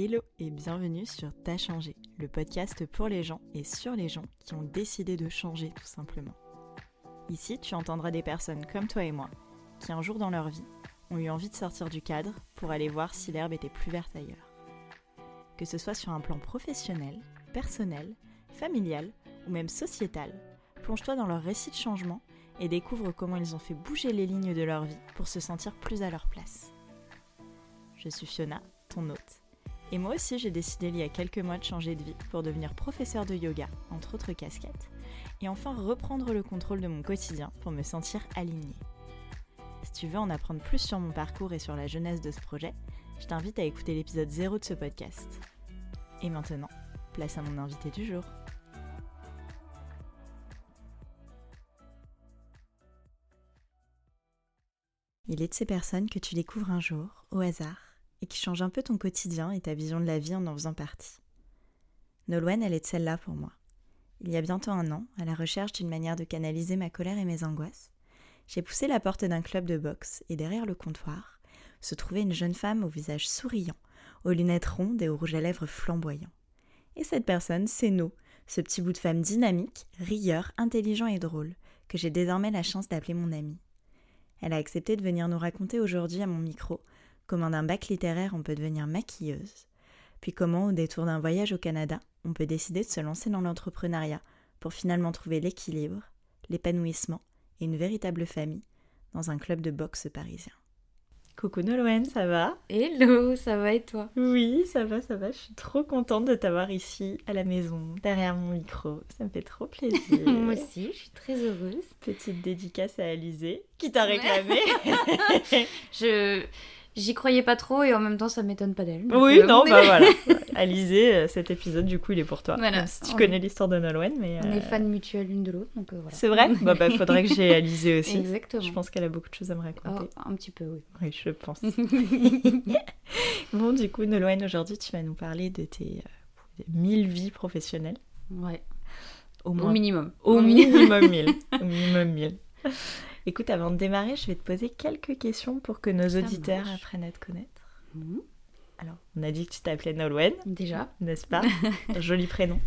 Hello et bienvenue sur T'as changé, le podcast pour les gens et sur les gens qui ont décidé de changer tout simplement. Ici, tu entendras des personnes comme toi et moi qui un jour dans leur vie ont eu envie de sortir du cadre pour aller voir si l'herbe était plus verte ailleurs. Que ce soit sur un plan professionnel, personnel, familial ou même sociétal, plonge-toi dans leur récit de changement et découvre comment ils ont fait bouger les lignes de leur vie pour se sentir plus à leur place. Je suis Fiona. Et moi aussi, j'ai décidé il y a quelques mois de changer de vie pour devenir professeur de yoga, entre autres casquettes, et enfin reprendre le contrôle de mon quotidien pour me sentir alignée. Si tu veux en apprendre plus sur mon parcours et sur la jeunesse de ce projet, je t'invite à écouter l'épisode 0 de ce podcast. Et maintenant, place à mon invité du jour. Il est de ces personnes que tu découvres un jour, au hasard, et qui changent un peu ton quotidien et ta vision de la vie en en faisant partie. Nolwenn, elle est de celle-là pour moi. Il y a bientôt un an, à la recherche d'une manière de canaliser ma colère et mes angoisses, j'ai poussé la porte d'un club de boxe et derrière le comptoir se trouvait une jeune femme au visage souriant, aux lunettes rondes et au rouge à lèvres flamboyant. Et cette personne, c'est No, ce petit bout de femme dynamique, rieur, intelligent et drôle, que j'ai désormais la chance d'appeler mon amie. Elle a accepté de venir nous raconter aujourd'hui à mon micro comment d'un bac littéraire on peut devenir maquilleuse, puis comment au détour d'un voyage au Canada, on peut décider de se lancer dans l'entrepreneuriat pour finalement trouver l'équilibre, l'épanouissement et une véritable famille dans un club de boxe parisien. Coucou Nolwenn, ça va? Hello, ça va et toi? Oui, ça va, ça va. Je suis trop contente de t'avoir ici à la maison, derrière mon micro. Ça me fait trop plaisir. Moi aussi, je suis très heureuse. Petite dédicace à Alizé qui t'a réclamé. je J'y croyais pas trop et en même temps ça m'étonne pas d'elle. Oui, euh, non, bah voilà. Alizé, euh, cet épisode du coup il est pour toi. Voilà. si tu connais l'histoire de Nolwenn, mais. On est euh, fans mutuels l'une de l'autre, donc voilà. C'est vrai? Bah, bah faudrait que j'ai Alizé aussi. Exactement. Je pense qu'elle a beaucoup de choses à me raconter. Oh, un petit peu, oui. Oui, je pense. bon, du coup, Nolwenn, aujourd'hui tu vas nous parler de tes mille vies professionnelles. Ouais. Au, Au minimum. Au, minimum 1000. Au minimum 1000. Écoute, avant de démarrer, je vais te poser quelques questions pour que nos auditeurs apprennent à te connaître. Mhm. Alors, on a dit que tu t'appelais Nolwenn. Déjà. N'est-ce pas Joli prénom.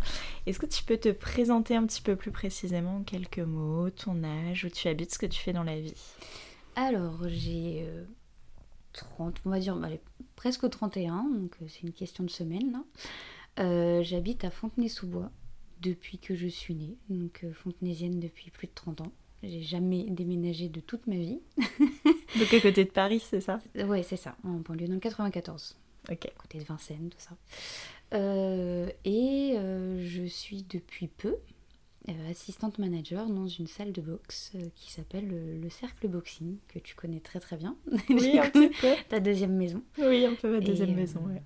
Est-ce que tu peux te présenter un petit peu plus précisément en quelques mots, ton âge, où tu habites, ce que tu fais dans la vie? Alors, j'ai 30, euh, on va dire, allez, presque 31, donc euh, c'est une question de semaine là. Euh, j'habite à Fontenay-sous-Bois depuis que je suis née, donc fontenaisienne depuis plus de 30 ans. J'ai jamais déménagé de toute ma vie. Donc à côté de Paris, c'est ça? Ouais, c'est ça, en banlieue dans le 94. Ok. À côté de Vincennes, tout ça. Euh, et euh, je suis depuis peu euh, assistante manager dans une salle de boxe qui s'appelle le, Cercle Boxing, que tu connais très très bien. Oui, un peu. Ta deuxième maison. Oui, un peu ma deuxième maison, ouais.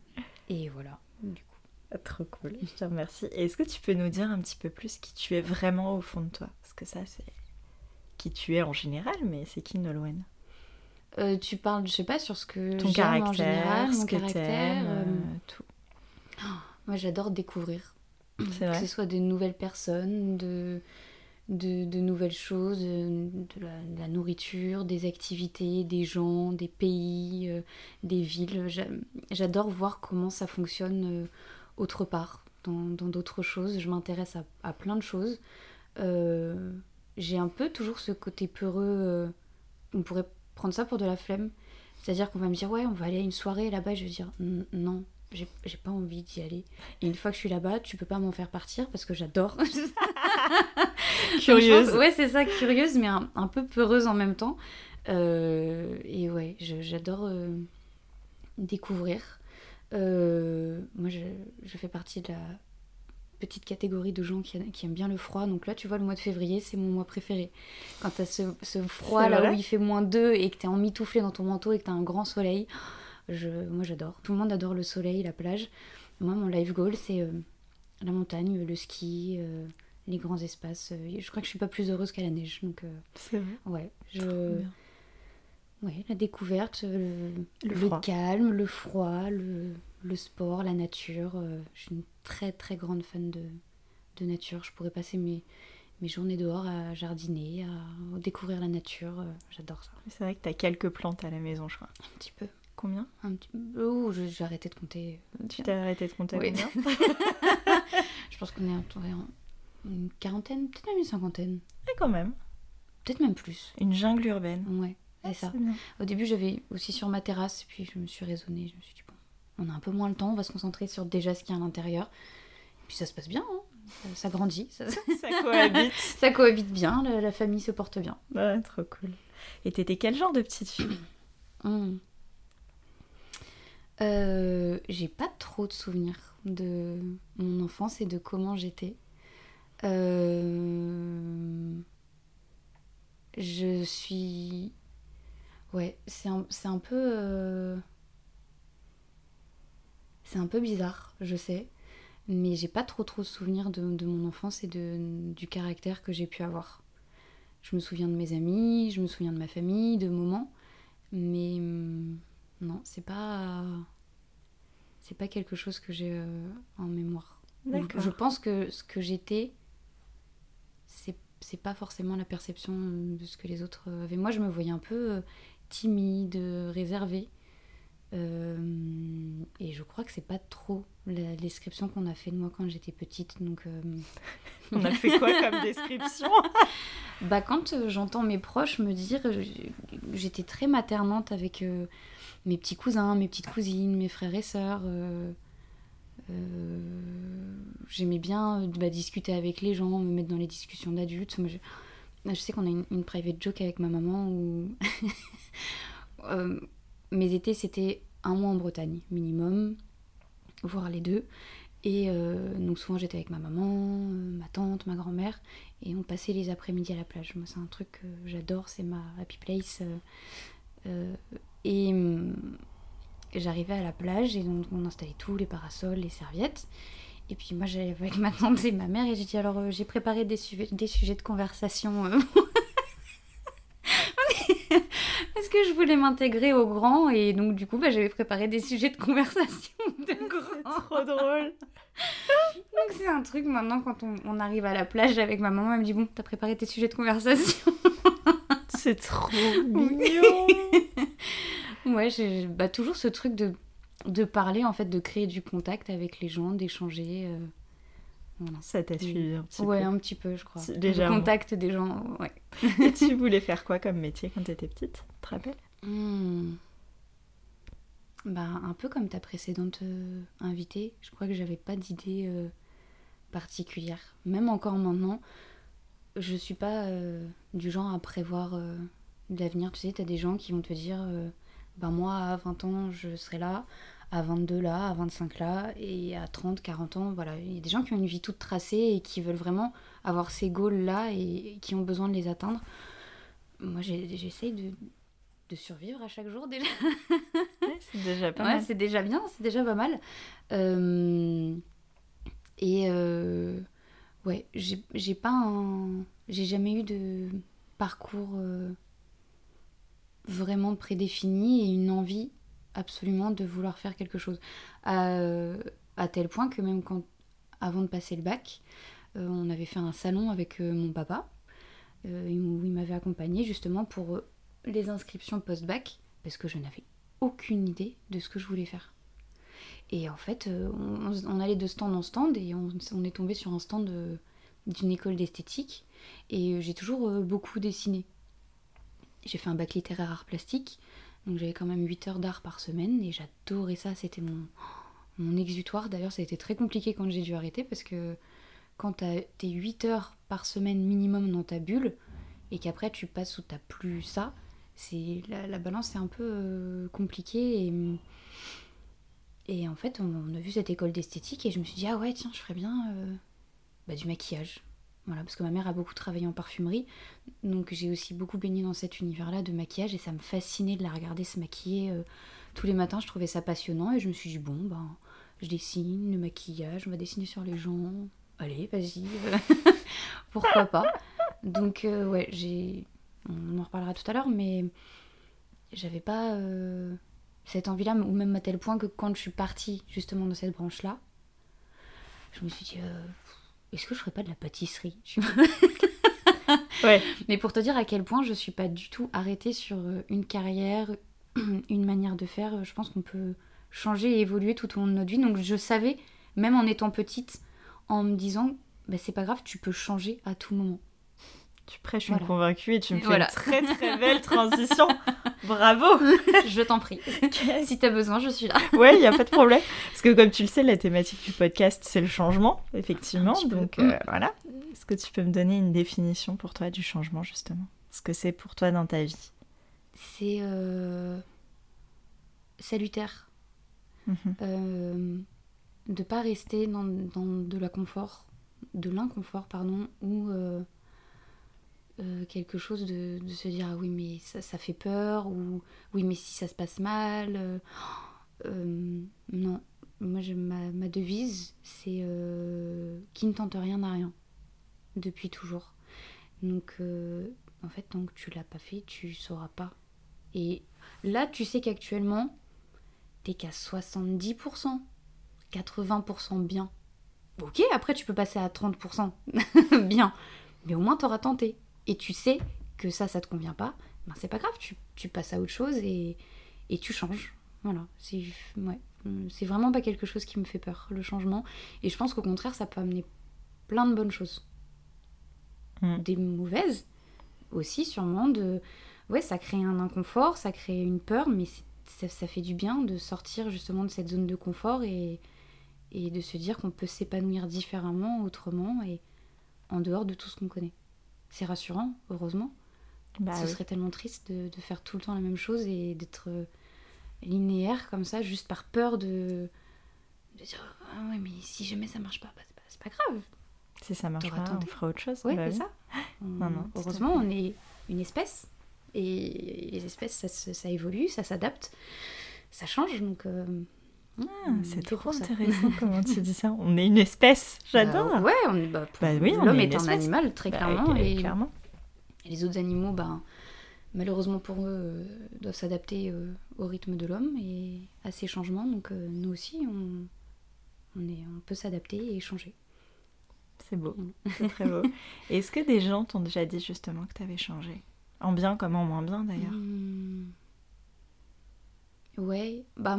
Et voilà, du coup. Ah, trop cool, je te remercie. Est-ce que tu peux nous dire un petit peu plus qui tu es vraiment au fond de toi? Parce que ça, c'est qui tu es en général, mais c'est qui Nolwenn? Euh, Tu parles, je sais pas, sur ce que ton caractère, en général, ce que caractère, euh, euh, tout. Oh, moi, j'adore découvrir. Vrai. Que ce soit de nouvelles personnes, de, de, nouvelles choses, de, la, nourriture, des activités, des gens, des pays, des villes. J'adore voir comment ça fonctionne autre part, dans d'autres choses. Je m'intéresse à, à, plein de choses. Euh, j'ai un peu toujours ce côté peureux. Euh, on pourrait prendre ça pour de la flemme. C'est-à-dire qu'on va me dire, ouais, on va aller à une soirée là-bas. je vais dire, non, j'ai pas envie d'y aller. Et une fois que je suis là-bas, tu peux pas m'en faire partir parce que j'adore. curieuse. ouais, c'est ça, curieuse, mais un, peu peureuse en même temps. Euh, et ouais, j'adore euh, découvrir. moi, je, je, fais partie de la petite catégorie de gens qui, aiment bien le froid. Donc là, tu vois, le mois de février, c'est mon mois préféré. Quand tu as ce, froid là où il fait moins 2 et que tu es emmitouflé dans ton manteau et que tu as un grand soleil, je, moi j'adore. Tout le monde adore le soleil, la plage. Moi, mon life goal, c'est euh, la montagne, le ski, euh, les grands espaces. je crois que je suis pas plus heureuse qu'à la neige. Donc, euh, c'est vrai. Ouais, je. Ouais, la découverte, le, le calme, le froid, le, le sport, la nature. Euh, je suis une très très grande fan de, de nature. Je pourrais passer mes, mes journées dehors à jardiner, à découvrir la nature. Euh, j'adore ça. C'est vrai que tu as quelques plantes à la maison, je crois. Un petit peu. Combien? Un petit... Oh, j'ai arrêté de compter. Tu t'es arrêté de compter Oui. combien? Je pense qu'on est entouré en une quarantaine, peut-être même une cinquantaine. Et quand même, Peut-être même plus. une jungle urbaine. Ouais, c'est ça. C'est bien. Au début, j'avais aussi sur ma terrasse, puis je me suis raisonnée. Je me suis dit, on a un peu moins le temps, on va se concentrer sur déjà ce qu'il y a à l'intérieur. Et puis ça se passe bien, hein. ça, ça grandit, ça, Ça cohabite. ça cohabite bien, la, la famille se porte bien. Ouais, trop cool. Et t'étais quel genre de petite fille Hmm. Euh, J'ai pas trop de souvenirs de mon enfance et de comment j'étais. Euh, Je suis. Ouais, c'est un, c'est un peu. euh, C'est un peu bizarre, je sais. Mais j'ai pas trop trop de souvenirs de, de mon enfance et de, du caractère que j'ai pu avoir. Je me souviens de mes amis, je me souviens de ma famille, de moments. Mais hum, non, c'est pas. C'est pas quelque chose que j'ai euh, en mémoire. D'accord. Je pense que ce que j'étais, c'est c'est pas forcément la perception de ce que les autres euh, avaient. Moi, je me voyais un peu euh, timide, réservée. Euh, et je crois que c'est pas trop la description qu'on a fait de moi quand j'étais petite. Donc, euh, On a fait quoi comme description? Bah, quand euh, j'entends mes proches me dire, j'étais très maternante avec mes petits cousins, mes petites cousines, mes frères et sœurs. J'aimais bien bah, discuter avec les gens, me mettre dans les discussions d'adultes. Je, je sais qu'on a une, une private joke avec ma maman où mes étés c'était un mois en Bretagne minimum, voire les deux. Et euh, donc souvent j'étais avec ma maman, euh, ma tante, ma grand-mère, et on passait les après-midi à la plage. Moi c'est un truc que j'adore, c'est ma happy place. euh, et hum, j'arrivais à la plage et donc on installait tout, les parasols, les serviettes. Et puis moi j'allais avec ma tante et ma mère et j'ai dit alors j'ai préparé des, sujets- de conversation. Parce que je voulais m'intégrer au grand et donc du coup bah, j'avais préparé des sujets de conversation de C'est grand. trop drôle. Donc c'est un truc maintenant quand on, on arrive à la plage avec ma maman, elle me dit bon t'as préparé tes sujets de conversation? C'est trop mignon. ouais, j'ai bah, toujours ce truc de, de parler en fait, de créer du contact avec les gens, d'échanger. euh, voilà. Ça t'a suivi un petit Ouais, peu. un petit peu je crois. Légèrement. contact des gens, ouais. Et tu voulais faire quoi comme métier quand t'étais petite Tu te rappelles? Hmm. Bah, un peu comme ta précédente euh, invitée, je crois que j'avais pas d'idée euh, particulière. Même encore maintenant, je suis pas euh, du genre à prévoir de l'avenir. Tu sais, t'as des gens qui vont te dire bah, moi à 20 ans je serai là, à 22 là, à 25 là, et à 30, 40 ans, voilà. Il y a des gens qui ont une vie toute tracée et qui veulent vraiment avoir ces goals là et qui ont besoin de les atteindre. Moi, j'essaye de, de survivre à chaque jour déjà. C'est déjà pas Ouais, mal. c'est déjà bien, c'est déjà pas mal. Euh, et euh, ouais, j'ai j'ai pas un. J'ai jamais eu de parcours euh, vraiment prédéfini et une envie absolument de vouloir faire quelque chose. À, à tel point que même quand, avant de passer le bac, euh, on avait fait un salon avec euh, mon papa, euh, où il m'avait accompagné justement pour euh, les inscriptions post-bac, parce que je n'avais aucune idée de ce que je voulais faire. Et en fait, euh, on, allait de stand en stand et on, est tombé sur un stand euh, d'une école d'esthétique. Et euh, j'ai toujours euh, beaucoup dessiné. J'ai fait un bac littéraire art plastique, donc j'avais quand même 8 heures d'art par semaine et j'adorais ça. C'était mon, mon exutoire. D'ailleurs, ça a été très compliqué quand j'ai dû arrêter parce que quand tes 8 heures par semaine minimum dans ta bulle et qu'après tu passes où t'as plus ça, c'est la, la balance est un peu euh, compliquée et, en fait on, on a vu cette école d'esthétique et je me suis dit ah ouais tiens je ferais bien euh, bah, du maquillage voilà parce que ma mère a beaucoup travaillé en parfumerie. Donc j'ai aussi beaucoup baigné dans cet univers là de maquillage et ça me fascinait de la regarder se maquiller euh, tous les matins. Je trouvais ça passionnant et je me suis dit bon ben je dessine le maquillage on va dessiner sur les gens. Allez vas-y. Pourquoi pas? Donc euh, ouais j'ai on en reparlera tout à l'heure, mais j'avais pas euh, cette envie-là, ou même à tel point que quand je suis partie justement dans cette branche-là, je me suis dit, est-ce que je ferais pas de la pâtisserie Ouais. Mais pour te dire à quel point je suis pas du tout arrêtée sur euh, une carrière, une manière de faire. Je pense qu'on peut changer et évoluer tout au long de notre vie. Donc je savais, même en étant petite, en me disant, bah, c'est pas grave, tu peux changer à tout moment. Tu prêches une convaincue et tu me fais une très très belle transition. Bravo Je t'en prie. si t'as besoin, je suis là. ouais, il n'y a pas de problème. Parce que comme tu le sais, la thématique du podcast, c'est le changement, effectivement. Donc euh, voilà. Est-ce que tu peux me donner une définition pour toi du changement, justement? Ce que c'est pour toi dans ta vie? C'est euh, salutaire. Euh, de pas rester dans, dans de la confort, de l'inconfort, pardon, ou euh, quelque chose de, se dire ah oui mais ça, ça, fait peur ou oui mais si ça se passe mal euh, euh, non. Moi je, ma, devise c'est qui ne tente rien n'a rien depuis toujours. Donc en fait tant que tu l'as pas fait tu sauras pas. Et là tu sais qu'actuellement t'es qu'à 70% 80% bien. Ok après tu peux passer à 30% bien mais au moins t'auras tenté et tu sais que ça, ça te convient pas, ben c'est pas grave, tu, tu, passes à autre chose et, et tu changes. Voilà, c'est ouais, c'est vraiment pas quelque chose qui me fait peur, le changement. Et je pense qu'au contraire, ça peut amener plein de bonnes choses. Mm. Des mauvaises aussi, sûrement. De... Ouais, ça crée un inconfort, ça crée une peur, mais ça, ça, fait du bien de sortir justement de cette zone de confort et, et de se dire qu'on peut s'épanouir différemment, autrement et en dehors de tout ce qu'on connaît c'est rassurant, heureusement. Bah Ce serait tellement triste de, faire tout le temps la même chose et d'être euh, linéaire comme ça, juste par peur de, dire ah ouais, mais si jamais ça marche pas, bah, c'est pas, grave. Si ça marche pas, on fera autre chose. Oui, bah c'est ça. heureusement, on est une espèce et les espèces, ça, ça évolue, ça s'adapte, ça change, donc. Euh, ah, hmm, c'est trop intéressant comment tu dis ça. On est une espèce, j'adore. Bah, ouais, on est, bah, bah oui, l'homme est, un animal très bah, clairement, et, clairement. Et les autres animaux, bah, malheureusement pour eux, euh, doivent s'adapter euh, au rythme de l'homme et à ces changements. Donc euh, nous aussi, on, on, est, on peut s'adapter et changer. C'est beau, c'est très beau. Est-ce que des gens t'ont déjà dit justement que tu avais changé? En bien comme en moins bien d'ailleurs hmm. Ouais, bah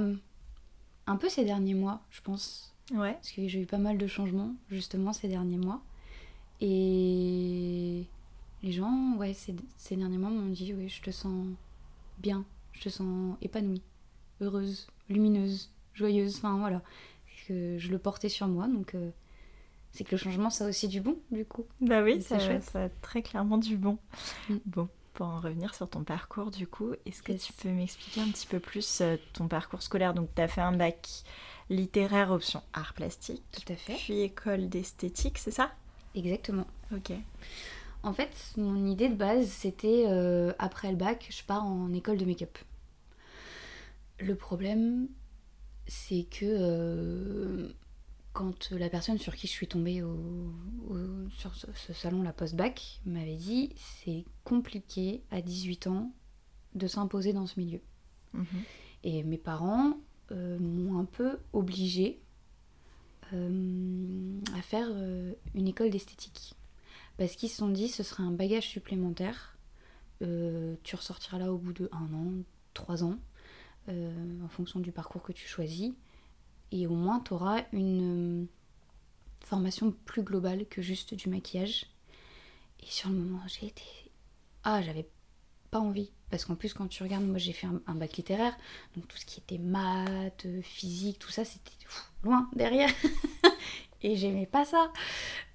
un peu ces derniers mois, je pense. Ouais. Parce que j'ai eu pas mal de changements, justement, ces derniers mois. Et les gens, ouais, ces, ces derniers mois m'ont dit, oui, je te sens bien, je te sens épanouie, heureuse, lumineuse, joyeuse, enfin voilà. Que je le portais sur moi, donc euh, c'est que le changement, ça a aussi du bon, du coup. Bah oui, ça, ça a très clairement du bon. Mm. Bon, pour en revenir sur ton parcours, du coup, est-ce que tu peux m'expliquer un petit peu plus euh, ton parcours scolaire? Donc, tu as fait un bac littéraire option art plastique. Tout à fait. Puis école d'esthétique, c'est ça? Exactement. Ok. En fait, mon idée de base, c'était euh, après le bac, je pars en école de make-up. Le problème, c'est que euh, quand la personne sur qui je suis tombée au, sur ce, salon, la post-bac, m'avait dit c'est compliqué à 18 ans de s'imposer dans ce milieu. Mhm. Et mes parents euh, m'ont un peu obligée euh, à faire euh, une école d'esthétique. Parce qu'ils se sont dit ce serait un bagage supplémentaire. tu ressortiras là au bout de un an, trois ans, en fonction du parcours que tu choisis et au moins tu auras une euh, formation plus globale que juste du maquillage. Et sur le moment, j'ai été. Ah, j'avais pas envie. Parce qu'en plus, quand tu regardes, moi j'ai fait un, bac littéraire, donc tout ce qui était maths, physique, tout ça, c'était loin derrière. et j'aimais pas ça.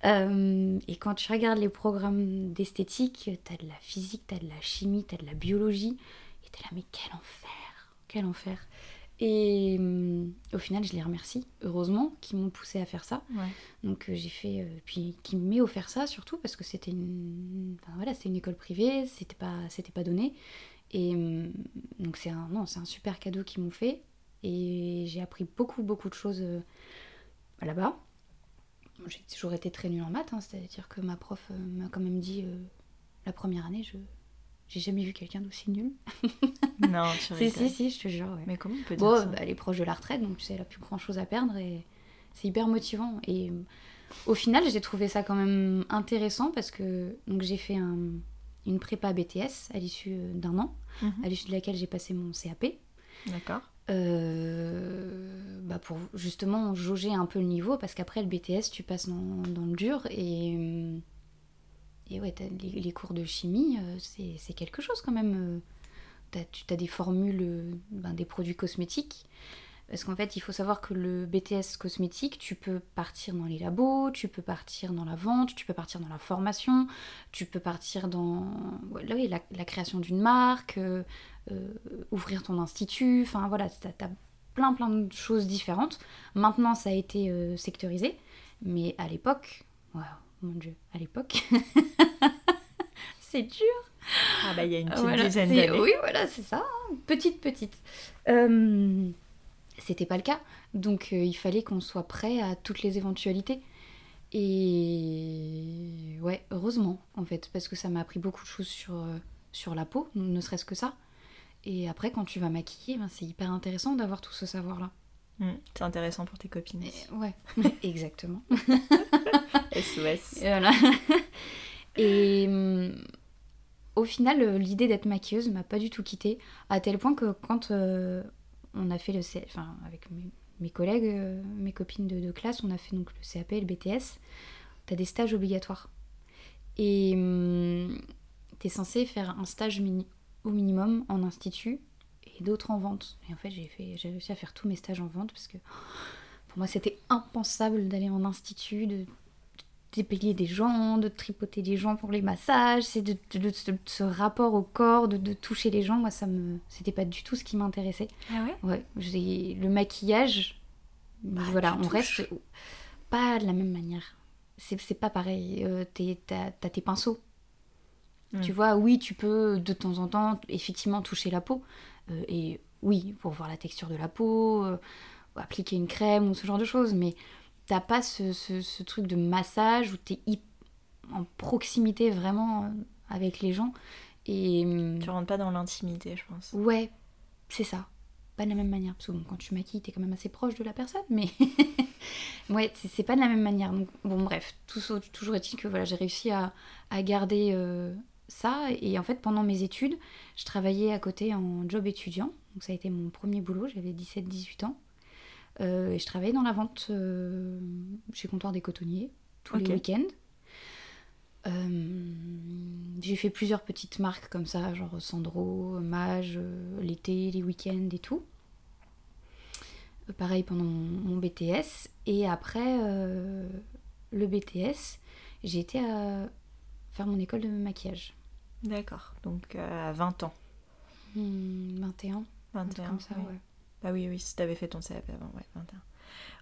Euh, et quand tu regardes les programmes d'esthétique, t'as de la physique, t'as de la chimie, t'as de la biologie, et t'es là, mais quel enfer Quel enfer et hum, au final, je les remercie, heureusement, qui m'ont poussé à faire ça. Donc euh, j'ai fait, euh, puis qui m'ait offert ça surtout parce que c'était une, enfin, voilà, c'était une école privée, c'était pas, c'était pas donné. Et donc c'est un, non, c'est un super cadeau qu'ils m'ont fait. Et j'ai appris beaucoup, beaucoup de choses euh, là-bas. J'ai toujours été très nulle en maths, hein, c'est-à-dire que ma prof m'a quand même dit la première année, je j'ai jamais vu quelqu'un d'aussi nul. non, tu Si, si, si, je te jure. Mais comment on peut dire ça bah, Elle est proche de la retraite, donc tu sais, elle a plus grand chose à perdre et c'est hyper motivant. Et au final, j'ai trouvé ça quand même intéressant parce que donc j'ai fait un, une prépa BTS à l'issue d'un an, Mhm. à l'issue de laquelle j'ai passé mon CAP. D'accord. Euh, bah pour justement jauger un peu le niveau parce qu'après le BTS tu passes dans, dans le dur et euh, et ouais les, cours de chimie euh, c'est quelque chose quand même euh. Tu as des formules euh, ben, des produits cosmétiques parce qu'en fait il faut savoir que le BTS cosmétique tu peux partir dans les labos tu peux partir dans la vente tu peux partir dans la formation tu peux partir dans oui, la, création d'une marque ouvrir ton institut, enfin voilà, t'as as plein plein de choses différentes. Maintenant, ça a été sectorisé, mais à l'époque, mon dieu, à l'époque, c'est dur. Ah bah il y a une petite Voilà, dizaine d'années. Oui, voilà, c'est ça, hein, petite petite. Euh, C'était pas le cas, donc euh, il fallait qu'on soit prêt à toutes les éventualités. Et ouais, heureusement en fait, parce que ça m'a appris beaucoup de choses sur, euh, sur la peau, ne serait-ce que ça. Et après, quand tu vas maquiller, ben, c'est hyper intéressant d'avoir tout ce savoir-là. Mm, C'est intéressant pour tes copines. Et- Ouais, exactement. SOS. Et voilà. Et hum, au final, euh, l'idée d'être maquilleuse m'a pas du tout quittée, à tel point que quand euh, on a fait le C... enfin avec mes, mes collègues, euh, mes copines de, de classe, on a fait donc le CAP et le BTS, t'as des stages obligatoires. Et hum, t'es censé faire un stage mini- au minimum en institut et d'autres en vente. Et en fait, j'ai fait, j'ai réussi à faire tous mes stages en vente parce que pour moi, c'était impensable d'aller en institut, de dépayer des gens, de tripoter des gens pour les massages, c'est de, de- ce rapport au corps, de, de toucher les gens, moi ça me c'était pas du tout ce qui m'intéressait. Ah ouais? Ouais, j'ai- le maquillage, Bah, voilà, on touches. reste pas de la même manière. C'est c'est pas pareil. Euh, T'as t'as tes pinceaux. Mm. Tu vois, oui, tu peux de temps en temps effectivement toucher la peau. Euh, et oui, pour voir la texture de la peau, euh, appliquer une crème ou ce genre de choses. Mais t'as pas ce, ce- ce truc de massage où t'es en proximité vraiment euh, avec les gens. Et hum, Tu rentres pas dans l'intimité, je pense. Ouais, c'est ça. Pas de la même manière. Parce que bon, quand tu maquilles, t'es quand même assez proche de la personne, mais. ouais, c'est pas de la même manière. Donc, bon, bref, tout, toujours est-il que voilà, j'ai réussi à, à garder euh, ça. Et en fait, pendant mes études, je travaillais à côté en job étudiant. Donc, ça a été mon premier boulot. J'avais 17-18 ans. Euh, et je travaillais dans la vente euh, chez Comptoir des Cotonniers tous les week-ends. Euh, j'ai fait plusieurs petites marques comme ça, genre Sandro, Mage, l'été, les week-ends et tout. Pareil pendant mon, mon BTS. Et après le BTS, j'ai été à faire mon école de maquillage. D'accord. Donc euh, à 20 ans. Hmm, 21, un truc 21. comme ça, oui. ouais. Bah oui, oui, si t'avais fait ton CAP avant, ouais, 21.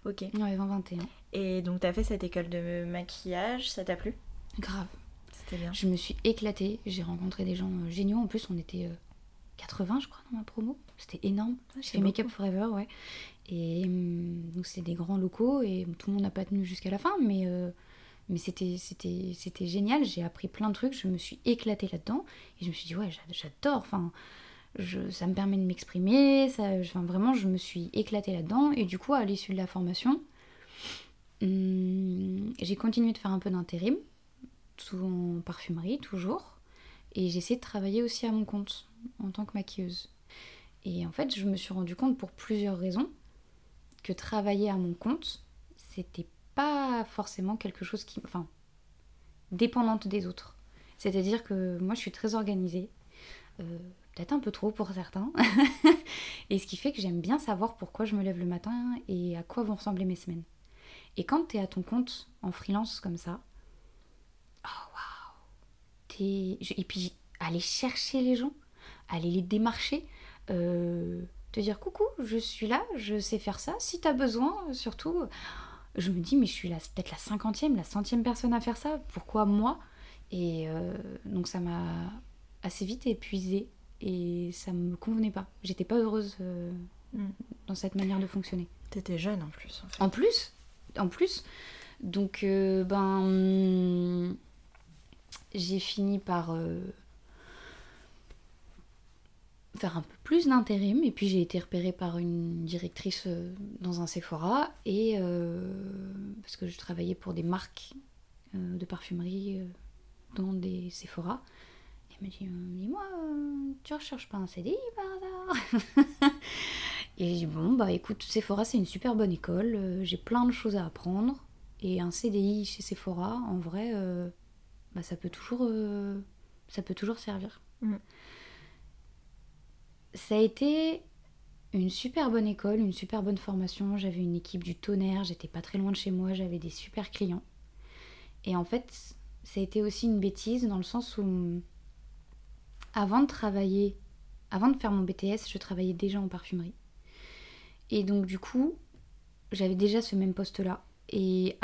Ok. Ouais, 20-21. Et donc t'as fait cette école de maquillage, ça t'a plu? Grave. C'était bien. Je me suis éclatée, j'ai rencontré des gens euh, géniaux. En plus, on était euh, 80, je crois, dans ma promo. C'était énorme. J'ai c'est fait Make Up Forever, ouais. Et hum, donc, c'était des grands locaux et tout le monde n'a pas tenu jusqu'à la fin, mais, euh, mais c'était, génial. J'ai appris plein de trucs, je me suis éclatée là-dedans et je me suis dit, ouais, j'a- j'adore. Enfin, ça me permet de m'exprimer. Enfin, vraiment, je me suis éclatée là-dedans. Et du coup, à l'issue de la formation, hum, j'ai continué de faire un peu d'intérim tout en parfumerie toujours. Et j'ai essayé de travailler aussi à mon compte en tant que maquilleuse. Et en fait, je me suis rendu compte pour plusieurs raisons que travailler à mon compte, c'était pas forcément quelque chose qui. Enfin, dépendante des autres. C'est-à-dire que moi, je suis très organisée. euh, Peut-être un peu trop pour certains. et ce qui fait que j'aime bien savoir pourquoi je me lève le matin et à quoi vont ressembler mes semaines. Et quand tu es à ton compte en freelance comme ça, oh waouh Et puis aller chercher les gens, aller les démarcher, euh, te dire coucou, je suis là, je sais faire ça, si t'as besoin, surtout. Je me dis, mais je suis peut-être la cinquantième, la centième personne à faire ça, pourquoi moi? Et euh, donc ça m'a assez vite épuisée et ça me convenait pas. J'étais pas heureuse euh, Mm. dans cette manière de fonctionner. T'étais jeune en plus, en fait. En plus, en plus, donc euh, ben j'ai fini par faire un peu plus d'intérim et puis j'ai été repérée par une directrice euh, dans un Sephora et euh, parce que je travaillais pour des marques euh, de parfumerie dans des Sephora. Elle me dit Dis-moi, tu recherches pas un CDI par hasard Et j'ai dit Bon, bah écoute, Sephora, c'est une super bonne école, j'ai plein de choses à apprendre. Et un CDI chez Sephora, en vrai, bah, ça, peut toujours, ça peut toujours servir. Mm. Ça a été une super bonne école, une super bonne formation. J'avais une équipe du tonnerre, j'étais pas très loin de chez moi, j'avais des super clients. Et en fait, ça a été aussi une bêtise dans le sens où, avant de travailler, avant de faire mon BTS, je travaillais déjà en parfumerie. Et donc, du coup, j'avais déjà ce même poste-là. Et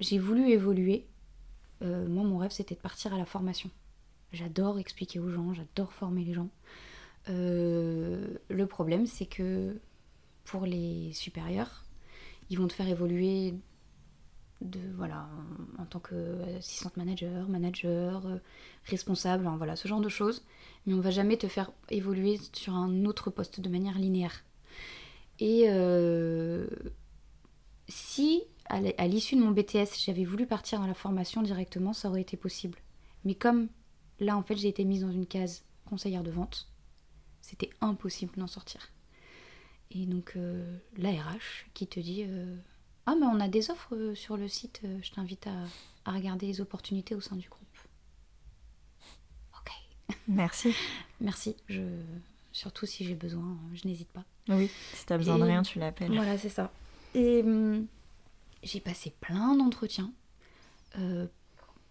j'ai voulu évoluer. Euh, moi, mon rêve, c'était de partir à la formation. J'adore expliquer aux gens, j'adore former les gens. Euh, le problème, c'est que pour les supérieurs, ils vont te faire évoluer voilà en, tant qu'assistante manager, manager, euh, responsable, hein, voilà ce genre de choses. Mais on va jamais te faire évoluer sur un autre poste de manière linéaire. Et euh, si à l'issue de mon BTS j'avais voulu partir dans la formation directement, ça aurait été possible. Mais comme là en fait j'ai été mise dans une case conseillère de vente, c'était impossible d'en sortir. Et donc euh, l'ARH qui te dit euh, Ah, mais on a des offres euh, sur le site, je t'invite à, regarder les opportunités au sein du groupe. Ok. Merci. Merci. Je... Surtout si j'ai besoin, je n'hésite pas. Oui, si tu as besoin de rien, tu l'appelles. Voilà, c'est ça. Et hum, j'ai passé plein d'entretiens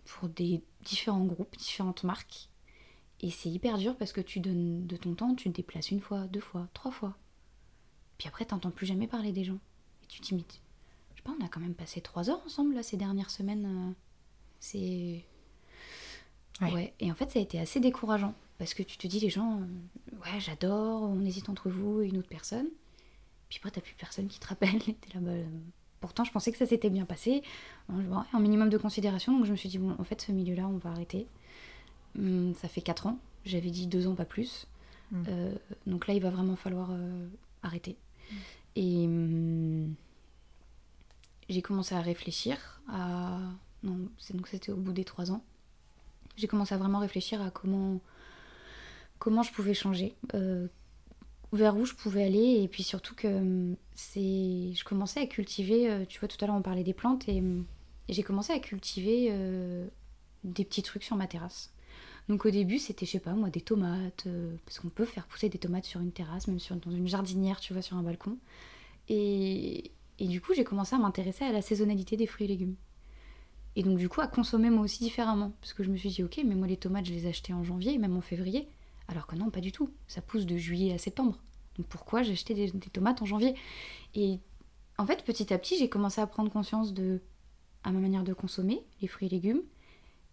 pour des différents groupes, différentes marques. Et c'est hyper dur parce que tu donnes de ton temps, tu te déplaces une fois, deux fois, trois fois. Puis après, t'entends plus jamais parler des gens. Et tu t'imites. Je sais pas, on a quand même passé trois heures ensemble là ces dernières semaines. Euh, c'est. Ouais. Et en fait, ça a été assez décourageant. Parce que tu te dis, les gens, euh, ouais, j'adore, on hésite entre vous et une autre personne. Puis après, t'as plus personne qui te rappelle. T'es là, bas pourtant, je pensais que ça s'était bien passé. Un minimum de considération. Donc je me suis dit, bon, en fait, ce milieu-là, on va arrêter. Hum, ça fait 4 ans. J'avais dit 2 ans, pas plus. Hum. Euh, donc là, il va vraiment falloir euh, arrêter. Hum. Et j'ai commencé à réfléchir à. Non, donc c'était au bout des 3 ans. J'ai commencé à vraiment réfléchir à comment comment je pouvais changer, euh, vers où je pouvais aller, et puis surtout que c'est, je commençais à cultiver. tu vois, tout à l'heure on parlait des plantes et, et j'ai commencé à cultiver des petits trucs sur ma terrasse. Donc au début, c'était, je sais pas moi, des tomates, euh, parce qu'on peut faire pousser des tomates sur une terrasse, même sur, dans une jardinière, tu vois, sur un balcon. Et, et du coup, j'ai commencé à m'intéresser à la saisonnalité des fruits et légumes. Et donc du coup, à consommer moi aussi différemment. Parce que je me suis dit, ok, mais moi les tomates, je les achetais en janvier, même en février. Alors que non, pas du tout. Ça pousse de juillet à septembre. Donc pourquoi j'ai acheté des, des tomates en janvier? Et en fait, petit à petit, j'ai commencé à prendre conscience de à ma manière de consommer les fruits et légumes,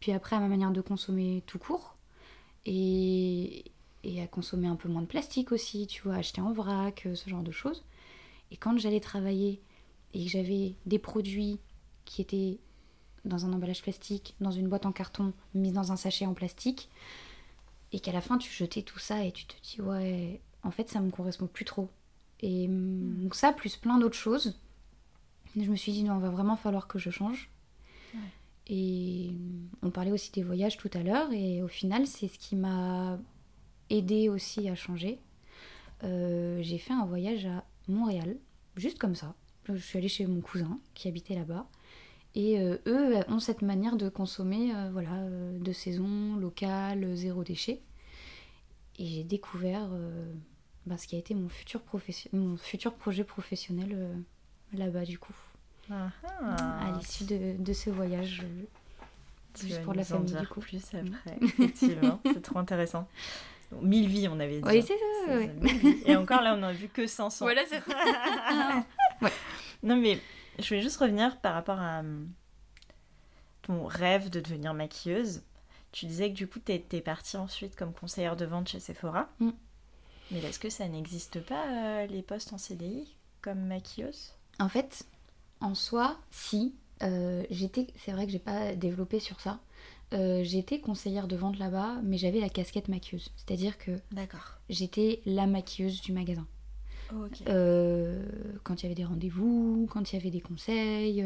puis après à ma manière de consommer tout court, et, et à consommer un peu moins de plastique aussi, tu vois, acheter en vrac, euh, ce genre de choses. Et quand j'allais travailler et que j'avais des produits qui étaient dans un emballage plastique, dans une boîte en carton, mis dans un sachet en plastique, et qu'à la fin tu jetais tout ça et tu te dis ouais, en fait ça me correspond plus trop. Et mm, donc ça, plus plein d'autres choses, je me suis dit non, il va vraiment falloir que je change. Et on parlait aussi des voyages tout à l'heure, et au final, c'est ce qui m'a aidé aussi à changer. Euh, j'ai fait un voyage à Montréal, juste comme ça. Je suis allée chez mon cousin qui habitait là-bas. Et euh, eux ont cette manière de consommer euh, voilà, de saison, local, zéro déchet. Et j'ai découvert bah, ce qui a été mon futur, mon futur projet professionnel là-bas du coup. Ah. à l'issue de, de, ce voyage. Tu juste pour la famille, du coup. plus après, effectivement. c'est trop intéressant. mille vies, on avait dit. Oui, c'est ça. Et encore là, on n'a vu que 500. Voilà, c'est ça. ouais. Non, mais je voulais juste revenir par rapport à hum, ton rêve de devenir maquilleuse. Tu disais que du coup, tu étais partie ensuite comme conseillère de vente chez Sephora. Mm. Mais est-ce que ça n'existe pas, euh, les postes en CDI, comme maquilleuse? En fait, en soi, si. Euh, j'étais, c'est vrai que j'ai pas développé sur ça. Euh, j'étais conseillère de vente là-bas, mais j'avais la casquette maquilleuse. C'est-à-dire que j'étais la maquilleuse du magasin. Oh, euh, quand il y avait des rendez-vous, quand il y avait des conseils,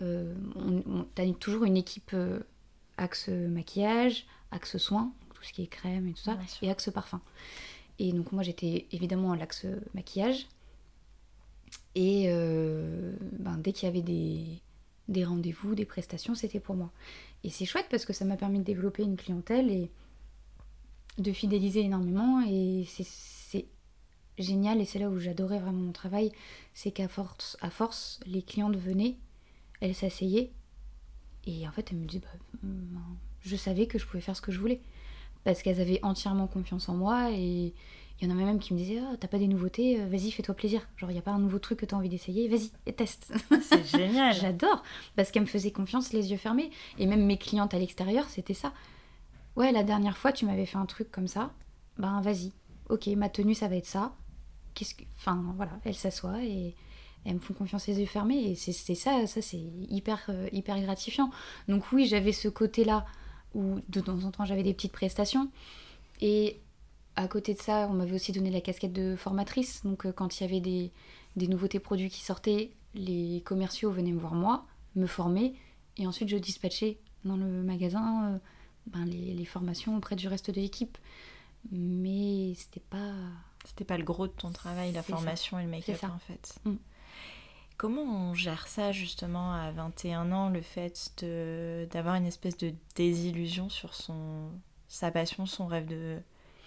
on, on, toujours une équipe axe maquillage, axe soins. tout ce qui est crème et tout ça, et Axe Parfum. Et donc moi j'étais évidemment à l'Axe Maquillage. Et euh, ben, dès qu'il y avait des, des rendez-vous, des prestations, c'était pour moi. Et c'est chouette parce que ça m'a permis de développer une clientèle et de fidéliser énormément. Et c'est- génial et c'est là où j'adorais vraiment mon travail. C'est qu'à force, à force, les clientes venaient, elles s'asseyaient et en fait elles me disaient bah, ben, je savais que je pouvais faire ce que je voulais. Parce qu'elles avaient entièrement confiance en moi et il y en a même qui me disaient ah, t'as pas des nouveautés, euh, vas-y fais-toi plaisir. Genre il y a pas un nouveau truc que t'as envie d'essayer, vas-y et teste. C'est génial. J'adore parce qu'elle me faisait confiance les yeux fermés. Et même mes clientes à l'extérieur, c'était ça. Ouais, la dernière fois, tu m'avais fait un truc comme ça. Ben, vas-y. Ok, ma tenue, ça va être ça. Qu'est-ce que... Enfin, voilà, elles s'assoient et elles me font confiance les yeux fermés. Et c'est c'est ça, ça c'est hyper, euh, hyper gratifiant. Donc oui, j'avais ce côté-là où de temps en temps, j'avais des petites prestations. Et à côté de ça, on m'avait aussi donné la casquette de formatrice. Donc euh, quand il y avait des, des nouveautés produits qui sortaient, les commerciaux venaient me voir moi, me former, et ensuite je dispatchais dans le magasin euh, ben, les, les formations auprès du reste de l'équipe. Mais c'était pas. C'était pas le gros de ton travail, la ça. formation et le make-up en fait. Mm. Comment on gère ça justement à 21 ans, le fait de d'avoir une espèce de désillusion sur son sa passion, son rêve de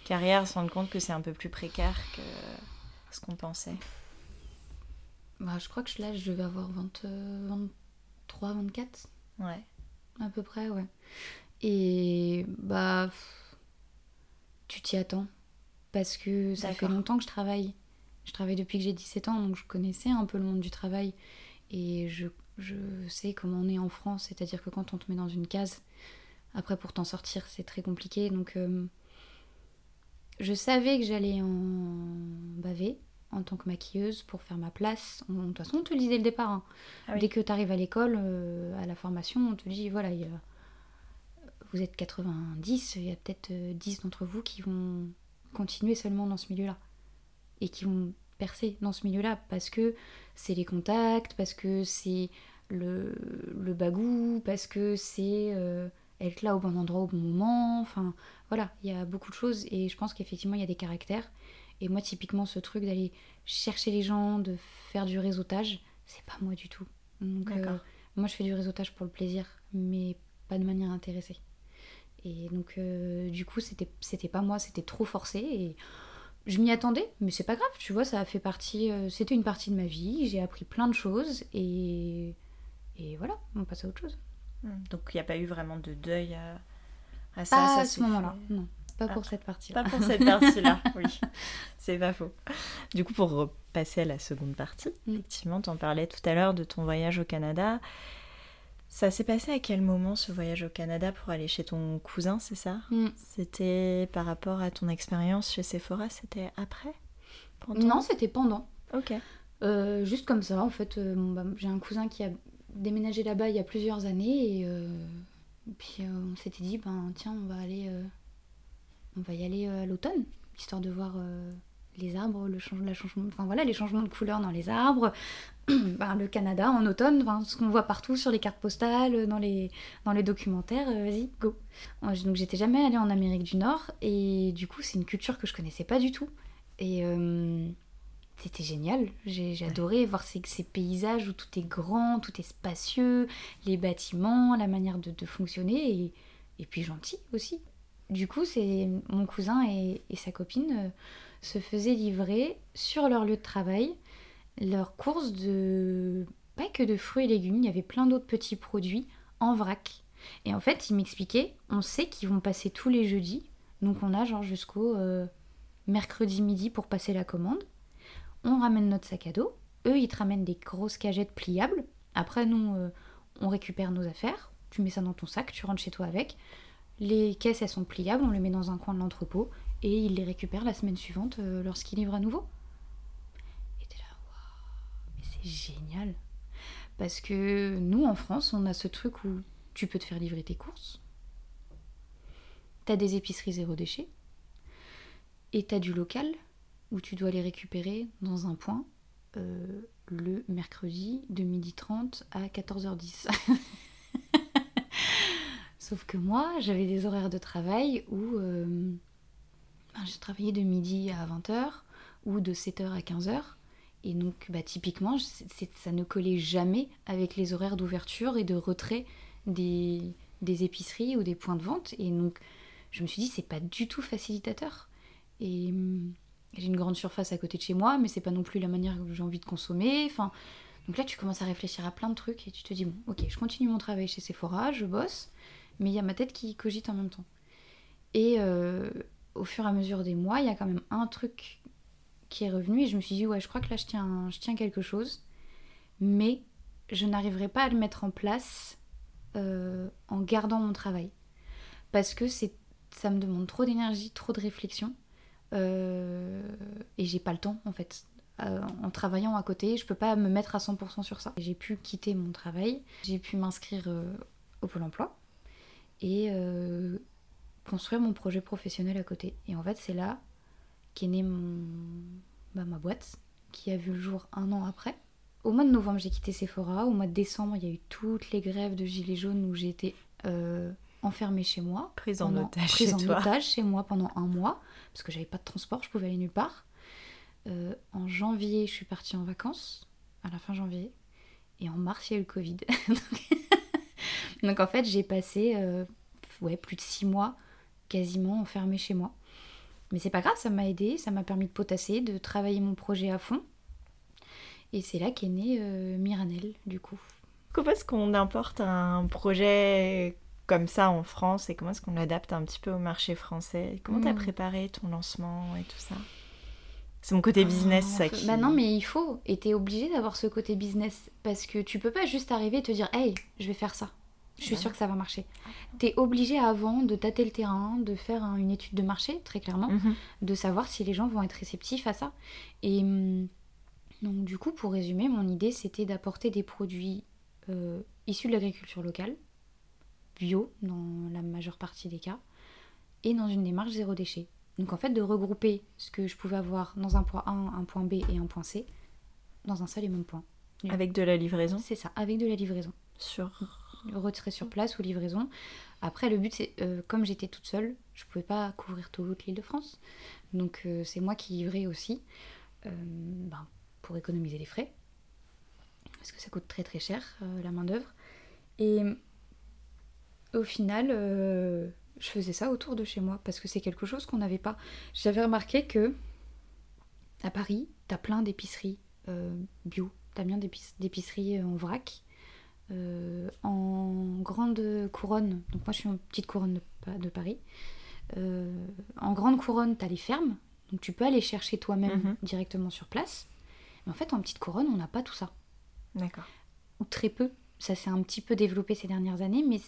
carrière, se rendre compte que c'est un peu plus précaire que ce qu'on pensait. Bah, je crois que là, je devais avoir 20, euh, 23, 24 Ouais. à peu près, ouais. Et bah, tu t'y attends. Parce que ça fait longtemps que je travaille. Je travaille depuis que j'ai 17 ans, donc je connaissais un peu le monde du travail. Et je, je sais comment on est en France, c'est-à-dire que quand on te met dans une case, après pour t'en sortir, c'est très compliqué. Donc euh, je savais que j'allais en baver en tant que maquilleuse pour faire ma place. On- De toute façon, on te le dit dès le départ. hein. Ah oui. Dès que tu arrives à l'école, euh, à la formation, on te dit voilà, il y a- vous êtes 90, il y a peut-être euh, 10 d'entre vous qui vont continuer seulement dans ce milieu-là. Et qui vont percer dans ce milieu-là parce que c'est les contacts, parce que c'est le, le bagou, parce que c'est euh, être là au bon endroit au bon moment. Enfin, voilà, il y a beaucoup de choses et je pense qu'effectivement, il y a des caractères. Et moi, typiquement, ce truc d'aller chercher les gens, de faire du réseautage, c'est pas moi du tout. Donc, euh, moi, je fais du réseautage pour le plaisir, mais pas de manière intéressée. Et donc, euh, du coup, c'était c'était pas moi, c'était trop forcé. Et je m'y attendais, mais c'est pas grave, tu vois, ça a fait partie. euh, c'était une partie de ma vie, j'ai appris plein de choses, et, et voilà, on passe à autre chose. Mm. Donc il n'y a pas eu vraiment de deuil à, à Pas ça. à ce moment-là, non, pas Ah, pour cette partie-là. Pas pour cette partie-là, oui. C'est pas faux. Du coup, pour repasser à la seconde partie, Mm. effectivement, tu en parlais tout à l'heure de ton voyage au Canada. Ça s'est passé à quel moment ce voyage au Canada pour aller chez ton cousin, c'est ça? Mm. C'était par rapport à ton expérience chez Sephora, c'était après? Pendant? Non, c'était pendant. Ok. Euh, juste comme ça, en fait, euh, bah, j'ai un cousin qui a déménagé là-bas il y a plusieurs années et, euh, puis euh, on s'était dit, ben tiens, on va aller, euh, on va y aller à l'automne, histoire de voir les arbres, le la changement, enfin voilà, les changements de couleur dans les arbres, Ben, le Canada en automne, ce qu'on voit partout sur les cartes postales, dans les, dans les documentaires, vas-y, go. Donc j'étais jamais allée en Amérique du Nord et du coup c'est une culture que je connaissais pas du tout et c'était génial. J'ai adoré voir ces, ces paysages où tout est grand, tout est spacieux, les bâtiments, la manière de, de fonctionner et, et puis gentil aussi. Du coup, c'est mon cousin et, et sa copine euh, se faisaient livrer sur leur lieu de travail leurs courses de pas que de fruits et légumes, il y avait plein d'autres petits produits en vrac. Et en fait, ils m'expliquaient, on sait qu'ils vont passer tous les jeudis, donc on a genre jusqu'au euh, mercredi midi pour passer la commande on ramène notre sac à dos. Eux, ils te ramènent des grosses cagettes pliables. Après, nous, euh, on récupère nos affaires. Tu mets ça dans ton sac, tu rentres chez toi avec. Les caisses, elles sont pliables, on les met dans un coin de l'entrepôt et ils les récupèrent la semaine suivante euh, lorsqu'ils livrent à nouveau. Et t'es là, waouh, mais c'est génial. Parce que nous, en France, on a ce truc où tu peux te faire livrer tes courses. T'as des épiceries zéro déchet. Et t'as du local où tu dois les récupérer dans un point euh, le mercredi de 12h30 à 14h10. Sauf que moi, j'avais des horaires de travail où euh, ben, je travaillais de midi à 20h ou de 7h à 15h. Et donc, bah, typiquement, ça ne collait jamais avec les horaires d'ouverture et de retrait des, des, épiceries ou des points de vente. Et donc, je me suis dit, c'est pas du tout facilitateur. Et hum, j'ai une grande surface à côté de chez moi, mais c'est pas non plus la manière que j'ai envie de consommer. Enfin, donc là, tu commences à réfléchir à plein de trucs et tu te dis, bon, ok, je continue mon travail chez Sephora, je bosse, mais il y a ma tête qui cogite en même temps. Et euh, au fur et à mesure des mois, il y a quand même un truc qui est revenu et je me suis dit, ouais, je crois que là, je tiens, quelque chose, mais je n'arriverai pas à le mettre en place euh, en gardant mon travail. Parce que ça me demande trop d'énergie, trop de réflexion. Euh, et j'ai pas le temps en fait. Euh, en travaillant à côté, je peux pas me mettre à 100% sur ça. J'ai pu quitter mon travail, j'ai pu m'inscrire au Pôle emploi et construire mon projet professionnel à côté. Et en fait, c'est là qu'est née mon... Bah, ma boîte, qui a vu le jour un an après. Au mois de novembre, j'ai quitté Sephora. Au mois de décembre, il y a eu toutes les grèves de gilets jaunes où j'ai été euh, enfermée chez moi. Prise en otage prise en otage chez moi pendant un mois, parce que j'avais pas de transport, je pouvais aller nulle part. Euh, en janvier, je suis partie en vacances, à la fin janvier. Et en mars, il y a eu le Covid. Donc en fait, j'ai passé euh, ouais, plus de six mois quasiment enfermée chez moi. Mais c'est pas grave, ça m'a aidé, ça m'a permis de potasser, de travailler mon projet à fond. Et c'est là qu'est né euh, Miranel, du coup. Comment est-ce qu'on importe un projet comme ça en France et comment est-ce qu'on l'adapte un petit peu au marché français? Comment tu as hmm. préparé ton lancement et tout ça? C'est mon côté ah, business, ça qui... Bah non, mais il faut. Et t'es obligé d'avoir ce côté business. Parce que tu peux pas juste arriver et te dire « Hey, je vais faire ça ». Je suis sûre que ça va marcher. Tu es obligé avant de tâter le terrain, de faire une étude de marché, très clairement, mhm. de savoir si les gens vont être réceptifs à ça. Et hum, donc, du coup, pour résumer, mon idée, c'était d'apporter des produits euh, issus de l'agriculture locale, bio dans la majeure partie des cas, et dans une démarche zéro déchet. Donc, en fait, de regrouper ce que je pouvais avoir dans un point A, un point B et un point C dans un seul et même point. Avec de la livraison C'est ça, avec de la livraison. Sur retrait sur place ou livraison. Après, le but, c'est, euh, comme j'étais toute seule, je pouvais pas couvrir toute l'île de France. Donc, euh, c'est moi qui livrais aussi, euh, ben, pour économiser les frais. Parce que ça coûte très très cher, la main-d'œuvre. Et au final, je faisais ça autour de chez moi, parce que c'est quelque chose qu'on n'avait pas. J'avais remarqué que à Paris, t'as plein d'épiceries bio, t'as bien d'épiceries en vrac euh, en grande couronne, donc moi je suis en petite couronne de, Paris, euh, en grande couronne, tu as les fermes, donc tu peux aller chercher toi-même mhm. directement sur place. Mais en fait, en petite couronne, on n'a pas tout ça. D'accord. Ou très peu. Ça s'est un petit peu développé ces dernières années, mais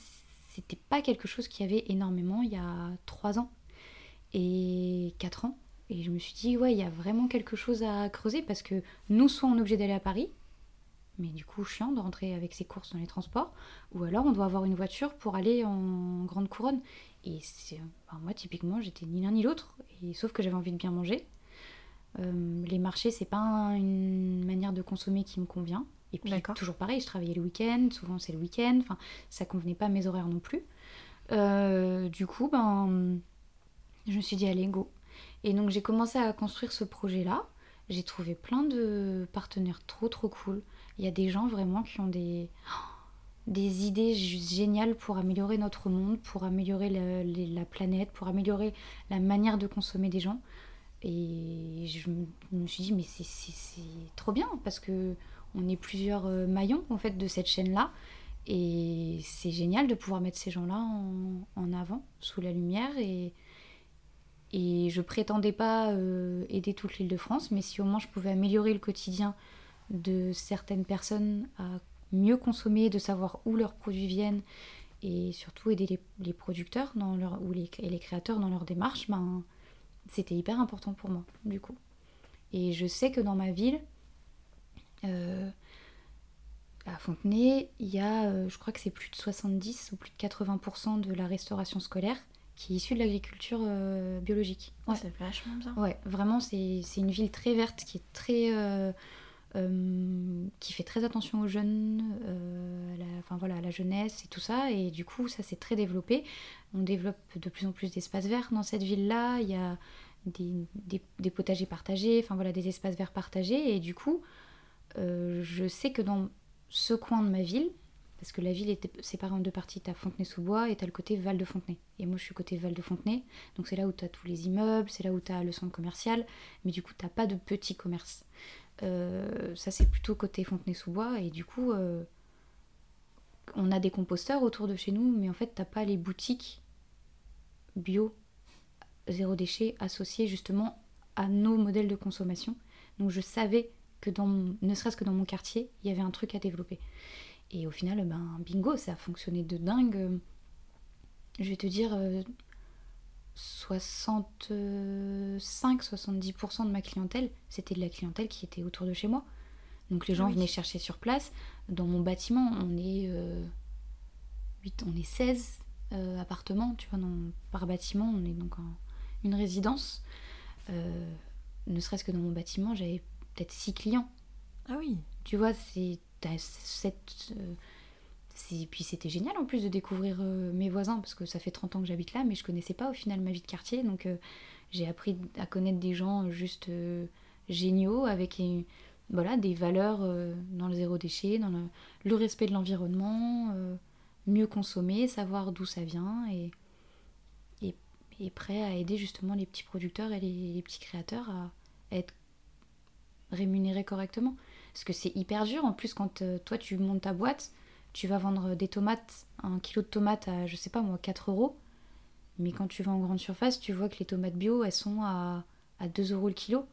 c'était pas quelque chose qu'il y avait énormément il y a 3 ans et 4 ans. Et je me suis dit, ouais, il y a vraiment quelque chose à creuser parce que nous, soit on est obligé d'aller à Paris, mais du coup chiant de rentrer avec ses courses dans les transports, ou alors on doit avoir une voiture pour aller en grande couronne. Et moi typiquement j'étais ni l'un ni l'autre, sauf que j'avais envie de bien manger. Euh, les marchés c'est pas une manière de consommer qui me convient. Et puis toujours pareil, je travaillais le week-end, souvent c'est le week-end, enfin ça convenait pas à mes horaires non plus. Euh, du coup ben je me suis dit allez go. Et donc j'ai commencé à construire ce projet là. J'ai trouvé plein de partenaires trop trop cool. Il y a des gens vraiment qui ont des, des idées géniales pour améliorer notre monde, pour améliorer la, planète, pour améliorer la manière de consommer des gens. Et je me suis dit, mais c'est trop bien parce que on est plusieurs euh, maillons en fait de cette chaîne-là. Et c'est génial de pouvoir mettre ces gens-là en, avant, sous la lumière. Et, et je prétendais pas euh, aider toute l'île de France, mais si au moins je pouvais améliorer le quotidien de certaines personnes à mieux consommer, de savoir où leurs produits viennent et surtout aider les, producteurs dans leur, ou les, et les créateurs dans leur démarche, ben, c'était hyper important pour moi du coup. Et je sais que dans ma ville, à Fontenay, il y a, euh, je crois que c'est plus de 70 ou plus de 80% de la restauration scolaire qui est issue de l'agriculture euh, biologique. Ouais. C'est vachement bien. Ouais, vraiment, c'est une ville très verte qui est très euh, qui fait très attention aux jeunes, euh, à la, enfin voilà, à la jeunesse et tout ça. Et du coup, ça s'est très développé. On développe de plus en plus d'espaces verts dans cette ville-là. Il y a des, des, potagers partagés, enfin voilà, des espaces verts partagés. Et du coup, euh, je sais que dans ce coin de ma ville, parce que la ville est séparée en deux parties, tu as Fontenay-sous-Bois et tu as le côté Val de Fontenay. Et moi je suis côté Val de Fontenay, donc c'est là où tu as tous les immeubles, c'est là où tu as le centre commercial, mais du coup tu pas de petits commerces. Euh, ça c'est plutôt côté Fontenay-sous-Bois, et du coup euh, on a des composteurs autour de chez nous, mais en fait t'as pas les boutiques bio, zéro déchet, associées justement à nos modèles de consommation. Donc je savais que dans ne serait-ce que dans mon quartier, il y avait un truc à développer. Et au final, ben, bingo, ça a fonctionné de dingue. Je vais te dire, 65-70% de ma clientèle, c'était de la clientèle qui était autour de chez moi. Donc les gens venaient chercher sur place. Dans mon bâtiment, on est, 8, on est 16 euh, appartements, tu vois, par bâtiment, on est donc une résidence. Euh, ne serait-ce que dans mon bâtiment, j'avais peut-être 6 clients. Ah oui. Tu vois, c'est cette. Euh, puis c'était génial en plus de découvrir euh, mes voisins, parce que ça fait 30 ans que j'habite là, mais je connaissais pas au final ma vie de quartier. Donc euh, j'ai appris à connaître des gens juste géniaux, avec voilà, des valeurs dans le zéro déchet, dans le, respect de l'environnement, mieux consommer, savoir d'où ça vient, et, et, prêt à aider justement les petits producteurs et les, les petits créateurs à être rémunérés correctement. Parce que c'est hyper dur. En plus, quand euh, toi, tu montes ta boîte, tu vas vendre des tomates, un kilo de tomates à, je sais pas moi, 4 euros. Mais quand tu vas en grande surface, tu vois que les tomates bio, elles sont à, à 2 euros le kilo.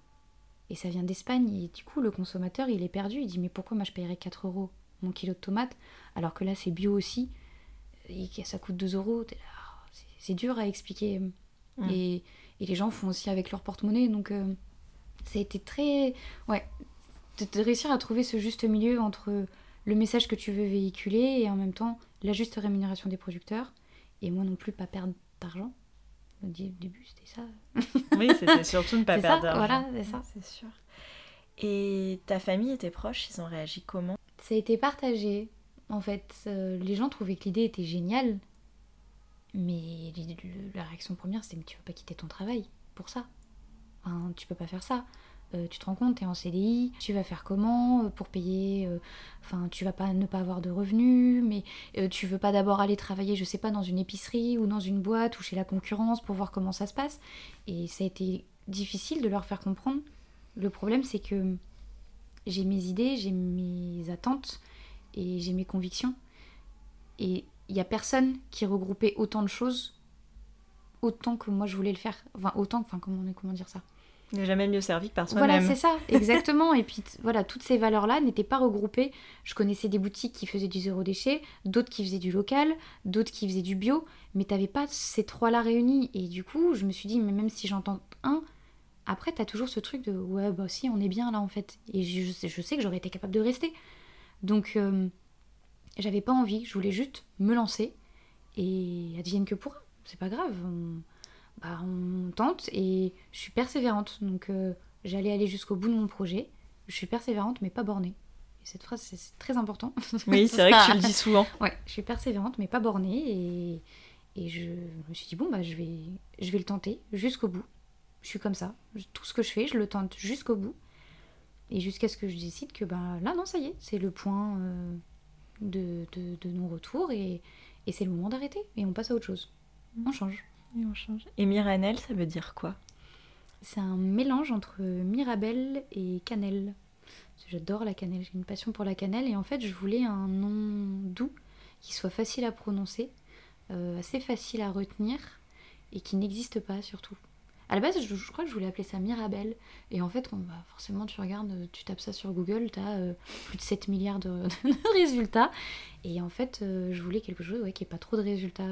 Et ça vient d'Espagne. Et du coup, le consommateur, il est perdu. Il dit, mais pourquoi moi je paierais 4 euros mon kilo de tomates alors que là, c'est bio aussi et que ça coûte 2 euros C'est dur à expliquer. Et, et, les gens font aussi avec leur porte-monnaie. Donc, euh, ça a été très. Ouais, de, réussir à trouver ce juste milieu entre le message que tu veux véhiculer et en même temps la juste rémunération des producteurs et moi non plus pas perdre d'argent. Au début, c'était ça. oui, c'était surtout ne pas perdre d'argent. Voilà, c'est ça. C'est sûr. Et ta famille et tes proches, ils ont réagi comment? Ça a été partagé. En fait, euh, les gens trouvaient que l'idée était géniale, mais la réaction première, c'est mais tu vas pas quitter ton travail pour ça? Tu peux pas faire ça. Euh, tu te rends compte, tu es en CDI, tu vas faire comment euh, pour payer euh, Enfin, tu vas pas ne pas avoir de revenus, mais tu veux pas d'abord aller travailler, je sais pas, dans une épicerie ou dans une boîte ou chez la concurrence pour voir comment ça se passe. Et ça a été difficile de leur faire comprendre. Le problème, c'est que j'ai mes idées, j'ai mes attentes et j'ai mes convictions. Et il y a personne qui regroupait autant de choses autant que moi je voulais le faire. Autant, enfin, comment, dire ça? N'est jamais mieux servi que par soi-même. Voilà, c'est ça, exactement. et puis voilà, toutes ces valeurs-là n'étaient pas regroupées. Je connaissais des boutiques qui faisaient du zéro déchet, d'autres qui faisaient du local, d'autres qui faisaient du bio, mais t'avais pas ces trois-là réunis. Et du coup, je me suis dit, mais même si j'entends un, après, t'as toujours ce truc de ouais, bah si, on est bien là en fait. Et je, sais, que j'aurais été capable de rester. Donc, euh, j'avais pas envie, je voulais juste me lancer et advienne que pour C'est pas grave. Bah, on tente et je suis persévérante. Donc euh, j'allais aller jusqu'au bout de mon projet. Je suis persévérante mais pas bornée. Et cette phrase, c'est très important. Oui, c'est vrai que tu le dis souvent. ouais, je suis persévérante mais pas bornée. Et, et je me suis dit, bon, bah, je vais, je vais le tenter jusqu'au bout. Je suis comme ça. Tout ce que je fais, je le tente jusqu'au bout. Et jusqu'à ce que je décide que bah, là, non, ça y est, c'est le point euh, de, de, de non-retour et, et c'est le moment d'arrêter. Et on passe à autre chose. On change. Et on change. Et Miranel, ça veut dire quoi? C'est un mélange entre Mirabelle et cannelle. J'adore la cannelle, j'ai une passion pour la cannelle et en fait je voulais un nom doux qui soit facile à prononcer, euh, assez facile à retenir et qui n'existe pas surtout. À la base, je, crois que je voulais appeler ça Mirabelle. Et en fait, bah, forcément, tu regardes, tu tapes ça sur Google, tu as euh, plus de 7 milliards de, résultats. Et en fait, euh, je voulais quelque chose ouais, qui n'ait pas trop de résultats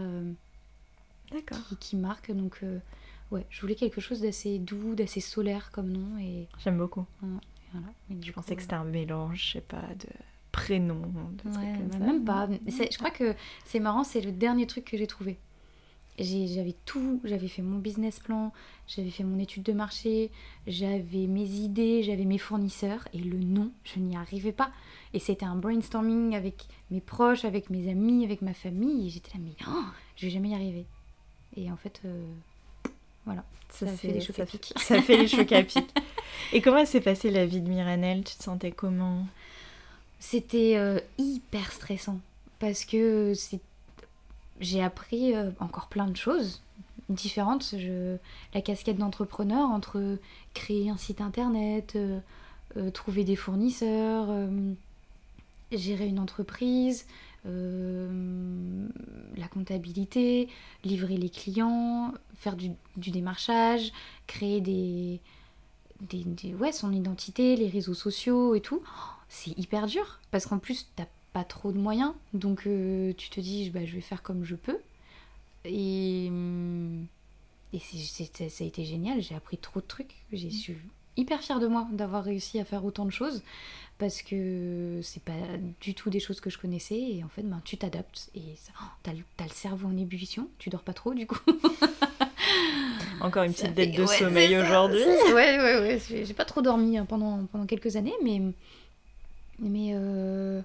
qui, qui, marque. Donc, euh, ouais, je voulais quelque chose d'assez doux, d'assez solaire comme nom. Et... J'aime beaucoup. voilà. je pensais que c'était un mélange, je sais pas, de prénoms, ouais, Même pas. Je crois que c'est marrant, c'est le dernier truc que j'ai trouvé. j'avais tout, j'avais fait mon business plan, j'avais fait mon étude de marché, j'avais mes idées, j'avais mes fournisseurs et le nom, je n'y arrivais pas. Et c'était un brainstorming avec mes proches, avec mes amis, avec ma famille et j'étais là mais oh, je vais jamais y arriver. Et en fait euh, voilà, ça, fait des chocs à pic. Ça fait les chocs à pic. Et comment s'est passée la vie de Miranel Tu te sentais comment? C'était euh, hyper stressant parce que j'ai appris euh, encore plein de choses différentes. Je... La casquette d'entrepreneur entre créer un site internet, trouver des fournisseurs, gérer une entreprise, euh, la comptabilité, livrer les clients, faire du, démarchage, créer des, des, ouais, son identité, les réseaux sociaux et tout. c'est hyper dur parce qu'en plus, t'as pas trop de moyens. Donc euh, tu te dis, bah, je vais faire comme je peux. Et, et c'est, ça a été génial. J'ai appris trop de trucs. Je suis hyper fière de moi d'avoir réussi à faire autant de choses parce que c'est pas du tout des choses que je connaissais et en fait ben, tu t'adaptes et oh, t'as, as le cerveau en ébullition, tu dors pas trop du coup. Encore une petite dette de sommeil aujourd'hui. Ouais, ouais, ouais, j'ai pas trop dormi hein, pendant, pendant quelques années, mais. Mais. Euh,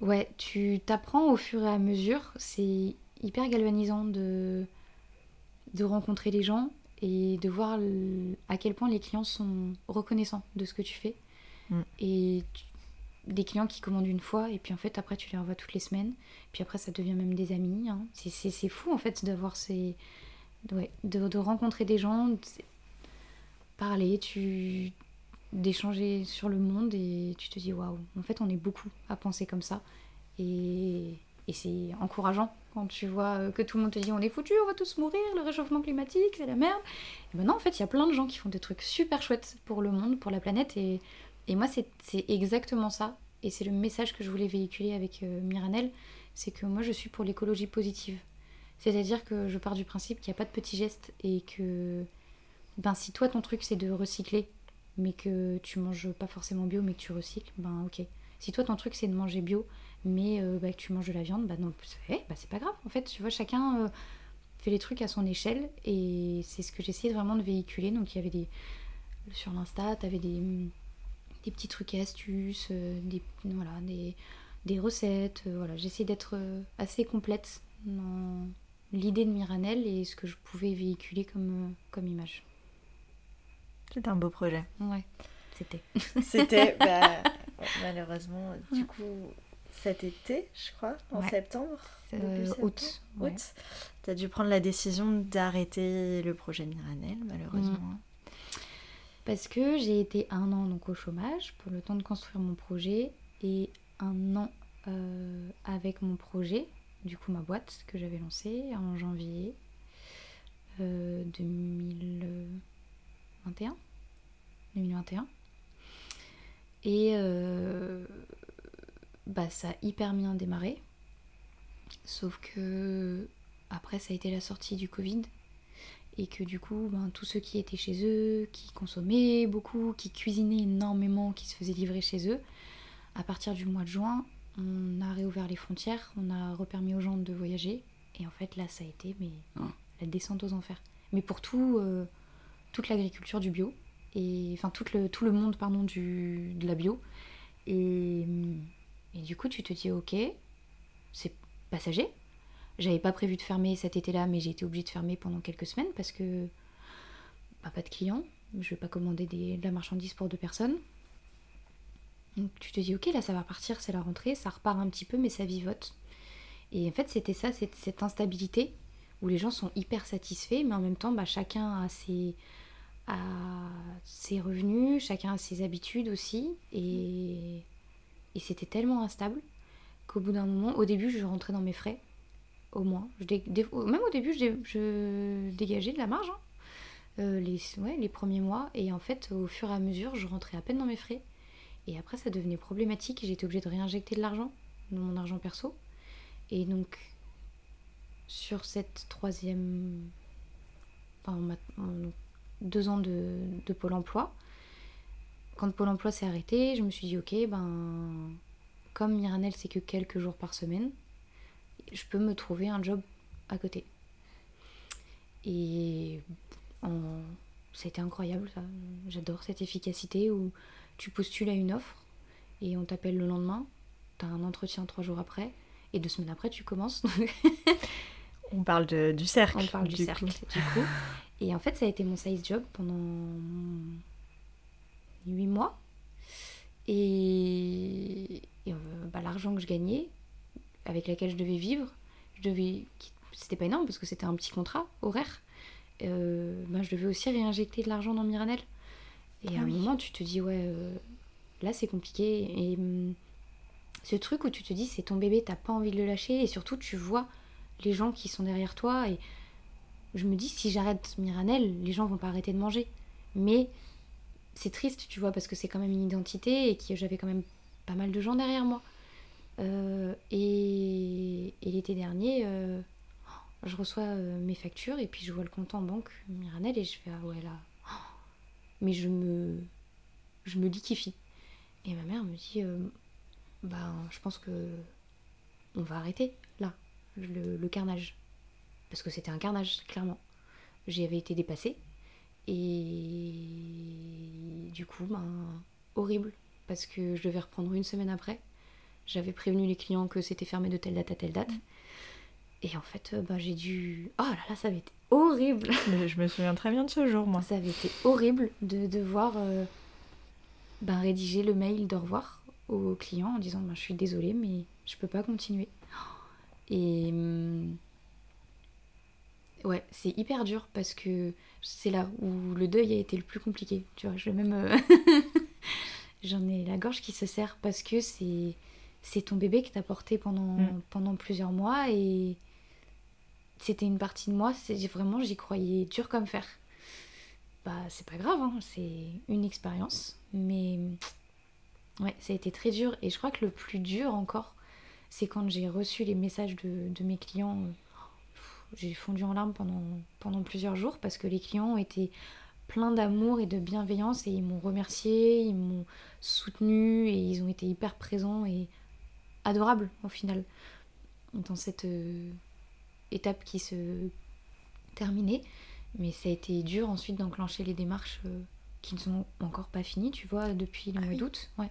ouais, tu t'apprends au fur et à mesure. C'est hyper galvanisant de, de rencontrer les gens et de voir à quel point les clients sont reconnaissants de ce que tu fais. Mm. Et des clients qui commandent une fois et puis en fait après tu les revois toutes les semaines. Puis après ça devient même des amis. Hein. C'est fou en fait d'avoir ces... Ouais, de, de, rencontrer des gens, parler, tu d'échanger sur le monde et tu te dis waouh, en fait on est beaucoup à penser comme ça et, et c'est encourageant quand tu vois euh, que tout le monde te dit on est foutu, on va tous mourir, le réchauffement climatique c'est la merde. Et maintenant en fait il y a plein de gens qui font des trucs super chouettes pour le monde, pour la planète et et moi, c'est exactement ça. Et c'est le message que je voulais véhiculer avec euh, Miranel. C'est que moi, je suis pour l'écologie positive. C'est-à-dire que je pars du principe qu'il n'y a pas de petits gestes et que ben, si toi, ton truc, c'est de recycler, mais que tu manges pas forcément bio, mais que tu recycles, ben ok. Si toi, ton truc, c'est de manger bio, mais euh, bah, que tu manges de la viande, bah non, bah, c'est pas grave. En fait, tu vois, chacun euh, fait les trucs à son échelle et c'est ce que j'essayais vraiment de véhiculer. Donc, il y avait des. Sur l'Insta, tu avais des des petits trucs et astuces, euh, des, voilà, des, recettes. Euh, voilà. J'essaie d'être assez complète dans l'idée de Miranel et ce que je pouvais véhiculer comme, comme image. C'était un beau projet. Ouais, c'était. C'était, bah, malheureusement, du coup, cet été, je crois, en septembre, août. Août. Tu as dû prendre la décision d'arrêter le projet Miranel, malheureusement. Mm parce que j'ai été un an donc au chômage pour le temps de construire mon projet et un an euh, avec mon projet, du coup ma boîte que j'avais lancée en janvier 2021. 2021. Et euh, bah, ça a hyper bien démarré. Sauf que après ça a été la sortie du Covid et que du coup, ben, tous ceux qui étaient chez eux, qui consommaient beaucoup, qui cuisinaient énormément, qui se faisaient livrer chez eux, à partir du mois de juin, on a réouvert les frontières, on a repermis aux gens de voyager, et en fait là, ça a été mais ah. la descente aux enfers. Mais pour tout, euh, toute l'agriculture du bio, et enfin tout le, tout le monde pardon du, de la bio, et, et du coup tu te dis ok, c'est passager, j'avais pas prévu de fermer cet été-là, mais j'ai été obligée de fermer pendant quelques semaines parce que bah, pas de clients. Je vais pas commander de la marchandise pour deux personnes. Donc tu te dis, ok, là ça va partir, c'est la rentrée, ça repart un petit peu, mais ça vivote. Et en fait, c'était ça, cette, instabilité où les gens sont hyper satisfaits, mais en même temps, bah, chacun a ses, a ses revenus, chacun a ses habitudes aussi. Et, et c'était tellement instable qu'au bout d'un moment, au début, je rentrais dans mes frais au moins. même au début, je, dégageais de la marge. Hein. Euh, les, les premiers mois. Et en fait, au fur et à mesure, je rentrais à peine dans mes frais. Et après, ça devenait problématique j'étais obligée de réinjecter de l'argent mon argent perso. Et donc, sur cette troisième. Enfin, deux ans de, de Pôle emploi, quand Pôle emploi s'est arrêté, je me suis dit, ok, ben. Comme Miranel, c'est que quelques jours par semaine, je peux me trouver un job à côté. Et en... ça a été incroyable, ça. J'adore cette efficacité où tu postules à une offre et on t'appelle le lendemain, tu as un entretien trois jours après, et deux semaines après, tu commences. on parle de, du cercle. On parle du, cercle, du coup. Et en fait, ça a été mon size job pendant huit mois. Et, euh, bah, l'argent que je gagnais, avec laquelle je devais vivre, je devais c'était pas énorme parce que c'était un petit contrat horaire. Euh, bah, je devais aussi réinjecter de l'argent dans Miranel. Et à ah un moment, tu te dis, ouais, euh, là c'est compliqué. Et hum, ce truc où tu te dis, c'est ton bébé, t'as pas envie de le lâcher. Et surtout, tu vois les gens qui sont derrière toi. Et je me dis, si j'arrête Miranel, les gens vont pas arrêter de manger. Mais c'est triste, tu vois, parce que c'est quand même une identité et que j'avais quand même pas mal de gens derrière moi. Euh, et, l'été dernier, euh, je reçois euh, mes factures et puis je vois le compte en banque Miranel et je fais ah ouais là. Mais je me, je me liquifie. Et ma mère me dit bah je pense que on va arrêter là le, carnage parce que c'était un carnage clairement. J'y avais été dépassée et du coup ben horrible parce que je devais reprendre une semaine après j'avais prévenu les clients que c'était fermé de telle date à telle date. Et en fait, euh, bah, j'ai dû. Oh là là, ça avait été horrible Je me souviens très bien de ce jour, moi. Ça avait été horrible de devoir euh, bah, rédiger le mail de revoir aux clients en disant bah, Je suis désolée, mais je peux pas continuer. Et. Hum, ouais, c'est hyper dur parce que c'est là où le deuil a été le plus compliqué. Tu vois, je même. Euh, j'en ai la gorge qui se serre parce que c'est c'est ton bébé que t'as porté pendant, mm. pendant plusieurs mois et c'était une partie de moi, c'est vraiment j'y croyais dur comme fer. Bah c'est pas grave, hein, c'est une expérience, mais ouais, ça a été très dur et je crois que le plus dur encore, c'est quand j'ai reçu les messages de, de mes clients. J'ai fondu en larmes pendant, pendant plusieurs jours parce que les clients ont été pleins d'amour et de bienveillance et ils m'ont remercié, ils m'ont soutenu et ils ont été hyper présents et adorable au final dans cette euh, étape qui se terminait. Mais ça a été dur ensuite d'enclencher les démarches euh, qui ne sont encore pas finies, tu vois, depuis le ah mois d'août. Ouais.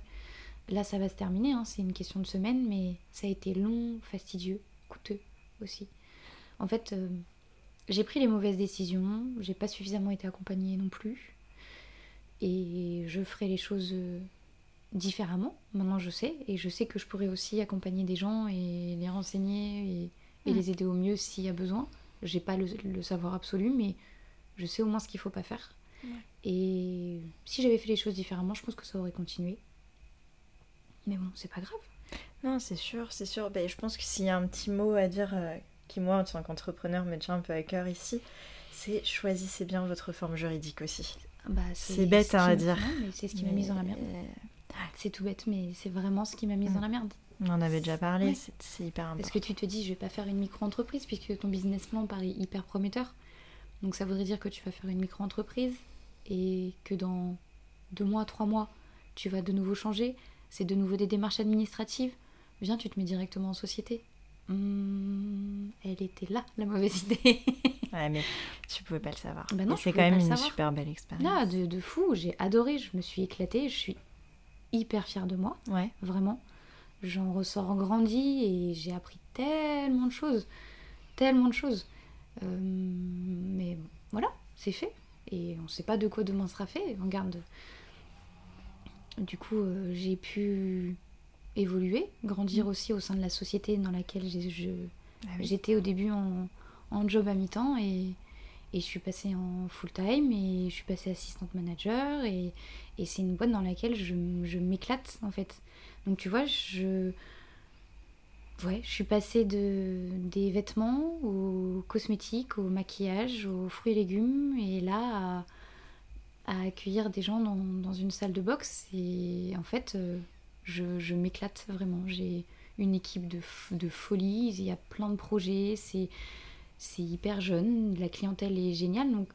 Là, ça va se terminer, hein, c'est une question de semaine, mais ça a été long, fastidieux, coûteux aussi. En fait, euh, j'ai pris les mauvaises décisions, j'ai pas suffisamment été accompagnée non plus, et je ferai les choses différemment. Maintenant, je sais. Et je sais que je pourrais aussi accompagner des gens et les renseigner et, mm. les aider au mieux s'il y a besoin. J'ai pas le, savoir absolu, mais je sais au moins ce qu'il faut pas faire. Et si j'avais fait les choses différemment, je pense que ça aurait continué. Mais bon, c'est pas grave. Non, c'est sûr, c'est sûr. Ben, je pense que s'il y a un petit mot à dire euh, qui, moi, en tant qu'entrepreneur, me tient un peu à cœur ici, c'est choisissez bien votre forme juridique aussi. Bah, c'est bête hein, à dire. C'est ce qui m'a mise dans la merde. Euh, c'est tout bête, mais c'est vraiment ce qui m'a mise dans la merde. On en avait déjà parlé, c'est hyper important. Parce que tu te dis, je vais pas faire une micro-entreprise puisque ton business plan paraît hyper prometteur. Donc ça voudrait dire que tu vas faire une micro-entreprise et que dans deux mois, trois mois, tu vas de nouveau changer. C'est de nouveau des démarches administratives. Viens, tu te mets directement en société. Hum, elle était là, la mauvaise idée. ouais, mais tu pouvais pas le savoir. Bah c'est quand même une super belle expérience. Ah, de, de fou, j'ai adoré, je me suis éclatée, je suis hyper fière de moi. Ouais. Vraiment. J'en ressors grandi et j'ai appris tellement de choses. Tellement de choses. Euh, mais voilà, c'est fait. Et on ne sait pas de quoi demain sera fait. Regarde. Du coup, euh, j'ai pu évoluer, grandir aussi au sein de la société dans laquelle ah j'étais au début en, en job à mi-temps et, et je suis passée en full time et je suis passée assistante manager et, et c'est une boîte dans laquelle je, je m'éclate en fait. Donc tu vois, je, ouais, je suis passée de, des vêtements aux cosmétiques, au maquillage, aux fruits et légumes et là à, à accueillir des gens dans, dans, une salle de boxe et en fait euh, je, je m'éclate vraiment. J'ai une équipe de, de folie, il y a plein de projets, c'est c'est hyper jeune, la clientèle est géniale. Donc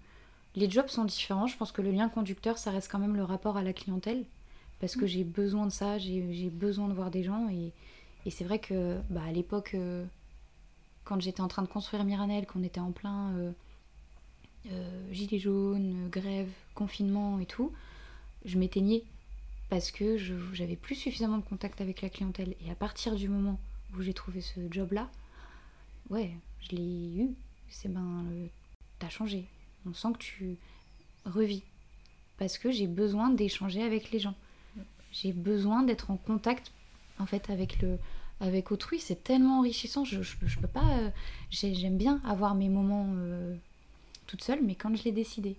les jobs sont différents. Je pense que le lien conducteur, ça reste quand même le rapport à la clientèle. Parce que mm. j'ai besoin de ça, j'ai besoin de voir des gens. Et, et c'est vrai que bah, à l'époque, euh, quand j'étais en train de construire Miranel, qu'on était en plein euh, euh, gilets jaunes, grève, confinement et tout, je m'éteignais parce que j'avais plus suffisamment de contact avec la clientèle. Et à partir du moment où j'ai trouvé ce job-là, ouais, je l'ai eu. C'est ben, t'as changé. On sent que tu revis. Parce que j'ai besoin d'échanger avec les gens. J'ai besoin d'être en contact, en fait, avec le avec autrui. C'est tellement enrichissant. Je, je, peux pas. euh, j'ai- J'aime bien avoir mes moments euh, toute seule, mais quand je l'ai décidé.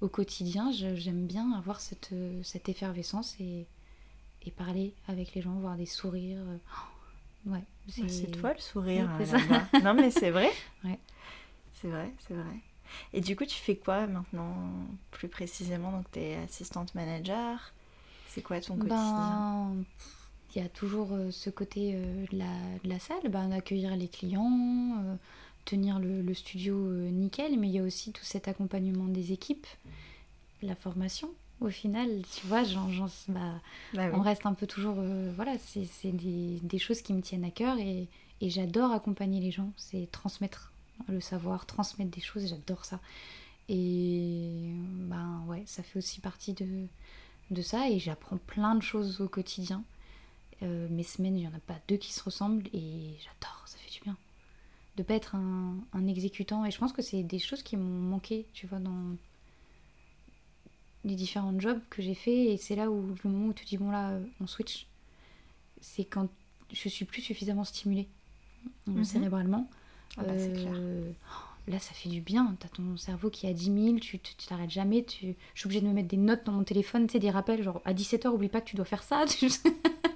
Au quotidien, j'aime bien avoir cette, euh, cette effervescence et, et parler avec les gens, voir des sourires. euh, ouais, C'est toi le sourire Oui, hein, là-bas. Non mais c'est vrai. Ouais. C'est vrai, c'est vrai. Et du coup, tu fais quoi maintenant plus précisément? Donc, tu es assistante manager. C'est quoi ton quotidien? Ben, il y a toujours euh, ce côté euh, de, la, de la salle, ben, d'accueillir les clients, euh, tenir le, le studio euh, nickel, mais il y a aussi tout cet accompagnement des équipes, la formation. Au final, tu vois, j'en, j'en- bah, Bah oui. on reste un peu toujours. euh, voilà, c'est, c'est des, des choses qui me tiennent à cœur et, et j'adore accompagner les gens, c'est transmettre le savoir, transmettre des choses, j'adore ça. Et ben ouais, ça fait aussi partie de, de ça et j'apprends plein de choses au quotidien. Euh, mes semaines, il n'y en a pas deux qui se ressemblent et j'adore, ça fait du bien. De pas être un, un exécutant et je pense que c'est des choses qui m'ont manqué, tu vois, dans les différents jobs que j'ai fait et c'est là où le moment où tu dis bon là euh, on switch, c'est quand je suis plus suffisamment stimulée euh, Mhm. cérébralement. Ah bah, clair. Euh, là ça fait du bien, t'as ton cerveau qui est à 10 000, tu t'arrêtes jamais, tu... je suis obligée de me mettre des notes dans mon téléphone, tu sais, des rappels, genre à 17h oublie pas que tu dois faire ça, tu-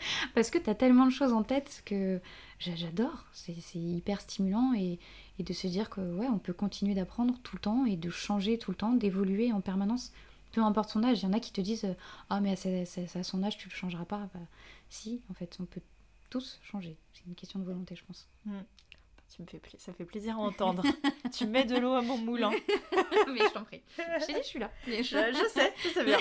parce que t'as tellement de choses en tête que j'a- j'adore, c'est hyper stimulant et, et de se dire que ouais on peut continuer d'apprendre tout le temps et de changer tout le temps, d'évoluer en permanence. Peu importe son âge, il y en a qui te disent Ah, mais à, son âge, tu le changeras pas. Bah, si, en fait, on peut tous changer. C'est une question de volonté, je pense. Tu me fais pla- ça fait plaisir à entendre. tu mets de l'eau à mon moulin. mais je t'en prie. Je t'ai dit, je suis là. je, je sais, je sais bien.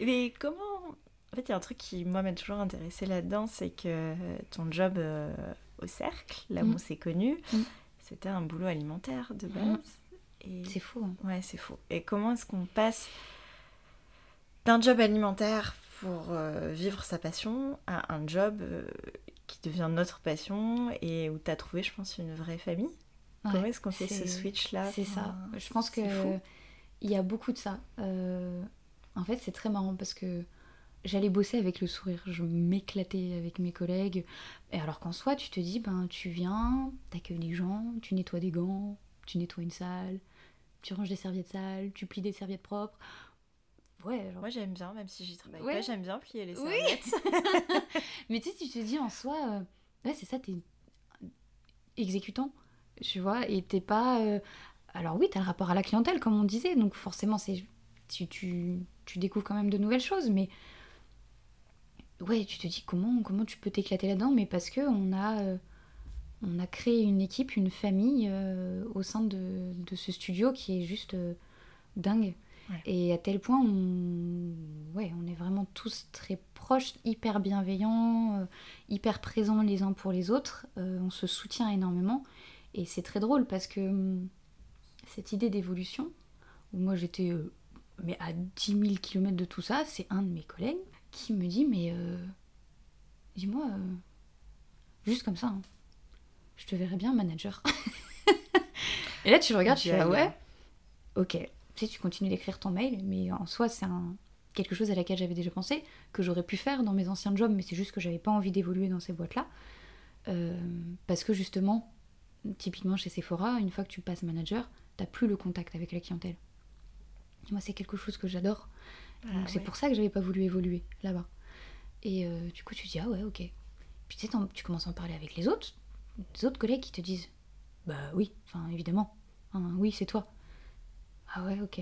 Mais comment... En fait, il y a un truc qui, moi, m'a toujours intéressé là-dedans, c'est que ton job euh, au cercle, là où Mm. on s'est connus, Mm. c'était un boulot alimentaire de base. Mm. Et... C'est fou. hein. Ouais, c'est faux. Et comment est-ce qu'on passe d'un job alimentaire pour euh, vivre sa passion à un job euh, qui devient notre passion et où tu as trouvé, je pense, une vraie famille? Comment est-ce qu'on fait ce switch-là? C'est ça. Je pense que fou. il y a beaucoup de ça. En fait, c'est très marrant parce que j'allais bosser avec le sourire. Je m'éclatais avec mes collègues. Et alors qu'en soi, tu te dis, ben, tu viens, t'accueilles les gens, tu nettoies des gants, tu nettoies une salle, tu ranges des serviettes sales, tu plies des serviettes propres. Ouais, genre... Moi, j'aime bien, même si j'y travaille Ouais. pas, j'aime bien plier les Oui. serviettes. Mais tu sais, tu te dis en soi, euh, ouais, c'est ça, t'es exécutant, tu vois, et t'es pas. euh, Alors oui, t'as le rapport à la clientèle, comme on disait, donc forcément, c'est tu, tu, tu découvres quand même de nouvelles choses, mais ouais, tu te dis comment, comment tu peux t'éclater là-dedans, mais parce que on a, euh, on a créé une équipe, une famille euh, au sein de, de ce studio qui est juste euh, dingue. Ouais. Et à tel point, on, ouais, on est vraiment tous très proches, hyper bienveillants, hyper présents les uns pour les autres. On se soutient énormément. Et c'est très drôle parce que hum, cette idée d'évolution, où moi j'étais mais à 10 000 km de tout ça, c'est un de mes collègues qui me dit Mais euh, dis-moi, euh, juste comme ça, hein, je te verrais bien manager. Et là tu le regardes, tu fais Ah ouais, ok. Tu sais, tu continues d'écrire ton mail, mais en soi, c'est quelque chose à laquelle j'avais déjà pensé, que j'aurais pu faire dans mes anciens jobs, mais c'est juste que j'avais pas envie d'évoluer dans ces boîtes-là. Euh, parce que justement, typiquement chez Sephora, une fois que tu passes manager, t'as plus le contact avec la clientèle. Et moi, c'est quelque chose que j'adore. Ah, Donc c'est ouais. pour ça que j'avais pas voulu évoluer là-bas. Et euh, du coup, tu te dis, ah ouais, ok. Puis tu sais, tu commences à en parler avec les autres, les autres collègues qui te disent, bah oui, enfin évidemment, Hein, oui, c'est toi. Ah ouais, ok.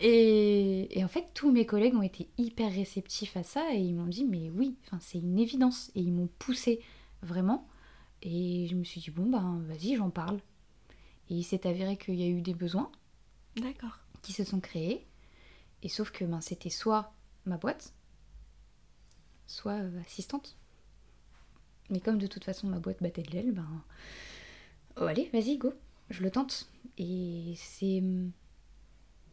Et, et en fait, tous mes collègues ont été hyper réceptifs à ça et ils m'ont dit, mais oui, c'est une évidence. Et ils m'ont poussé vraiment. Et je me suis dit, bon, ben vas-y, j'en parle. Et il s'est avéré qu'il y a eu des besoins D'accord. qui se sont créés. Et sauf que ben, c'était soit ma boîte, soit euh, assistante. Mais comme de toute façon ma boîte battait de l'aile, ben. Oh, allez, vas-y, go. je le tente. Et c'est.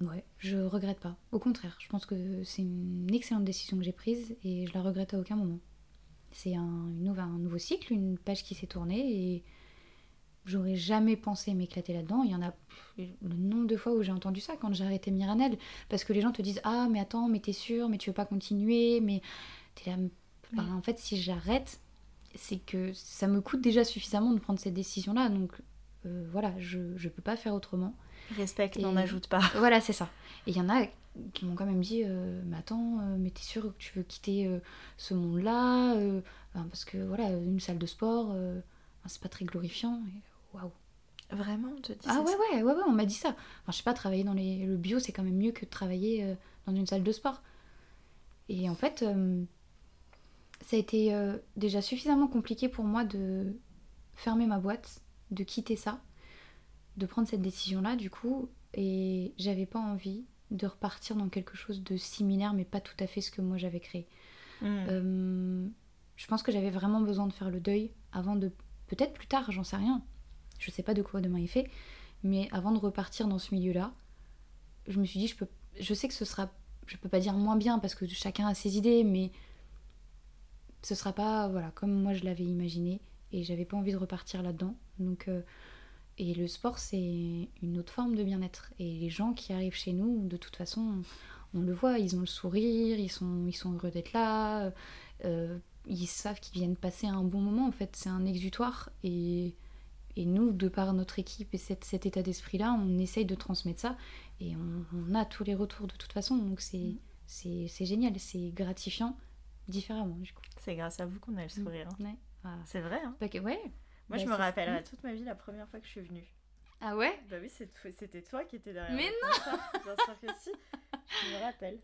Ouais, je regrette pas. Au contraire, je pense que c'est une excellente décision que j'ai prise et je la regrette à aucun moment. C'est un, un nouveau cycle, une page qui s'est tournée et j'aurais jamais pensé m'éclater là-dedans. Il y en a le nombre de fois où j'ai entendu ça quand j'ai arrêté Miranel. Parce que les gens te disent Ah, mais attends, mais t'es sûr, mais tu veux pas continuer, mais t'es là. en fait, si j'arrête, c'est que ça me coûte déjà suffisamment de prendre cette décision-là. Donc euh, voilà, je, je peux pas faire autrement. Respecte, n'en ajoute pas. Voilà, c'est ça. Et il y en a qui m'ont quand même dit euh, Mais attends, euh, mais t'es sûr que tu veux quitter ce monde-là Parce que voilà, une salle de sport, c'est pas très glorifiant. Waouh Vraiment, on te dit Ah ouais, ouais, ouais, ouais, on m'a dit ça. Enfin, je sais pas, travailler dans les... le bio, c'est quand même mieux que de travailler dans une salle de sport. Et en fait, ça a été déjà suffisamment compliqué pour moi de fermer ma boîte, de quitter ça de prendre cette décision-là, du coup, et j'avais pas envie de repartir dans quelque chose de similaire, mais pas tout à fait ce que moi j'avais créé. Hmm. Euh, je pense que j'avais vraiment besoin de faire le deuil avant de. Peut-être plus tard, j'en sais rien. Je sais pas de quoi demain est fait, mais avant de repartir dans ce milieu-là, je me suis dit, je sais que ce sera. Je peux pas dire moins bien parce que chacun a ses idées, mais ce sera pas voilà comme moi je l'avais imaginé et j'avais pas envie de repartir là-dedans. Donc euh, et le sport, c'est une autre forme de bien-être. Et les gens qui arrivent chez nous, de toute façon, on le voit, ils ont le sourire, ils sont, ils sont heureux d'être là, euh, ils savent qu'ils viennent passer un bon moment. En fait, c'est un exutoire. Et, et, nous, de par notre équipe et cet état d'esprit-là, on essaye de transmettre ça. Et on, a tous les retours de toute façon. Donc c'est, mm. c'est, génial, c'est gratifiant différemment du coup. C'est grâce à vous qu'on a le mm. sourire. Ouais. Ah. C'est vrai. Hein. ouais, moi, je bah, me rappellerai toute ma vie la première fois que je suis venue. Ah ouais Bah oui, c'était toi qui étais derrière. Mais non Bien sûr que si. Je me rappelle.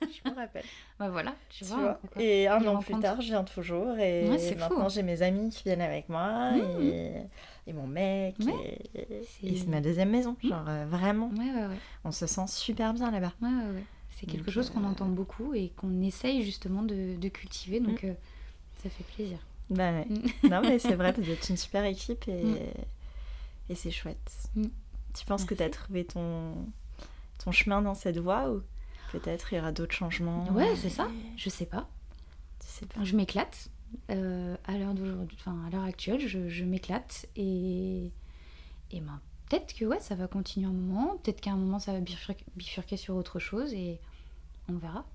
je me rappelle. Bah voilà, tu, vois. Et un an plus tard, je viens toujours. Et maintenant, hein. j'ai mes amis qui viennent avec moi. Mmh. Et, et, mon mec. Et, c'est ma deuxième maison. Mmh. Genre, euh, vraiment. Ouais, ouais, ouais. On se sent super bien là-bas. Ouais, ouais, ouais. C'est quelque chose qu'on euh, entend beaucoup et qu'on essaye justement de, de cultiver. Donc, mmh. euh, ça fait plaisir. Bah ouais. Non, mais c'est vrai, vous êtes une super équipe et. Et c'est chouette. Mm. Tu penses que tu as trouvé ton, ton chemin dans cette voie ou peut-être il y aura d'autres changements Ouais, c'est ça. Je sais pas. Tu sais pas. Je m'éclate. Euh, à l'heure d'aujourd'hui, enfin à l'heure actuelle, je, je m'éclate et, et ben, peut-être que ouais, ça va continuer un moment, peut-être qu'à un moment ça va bifurquer, sur autre chose et on verra.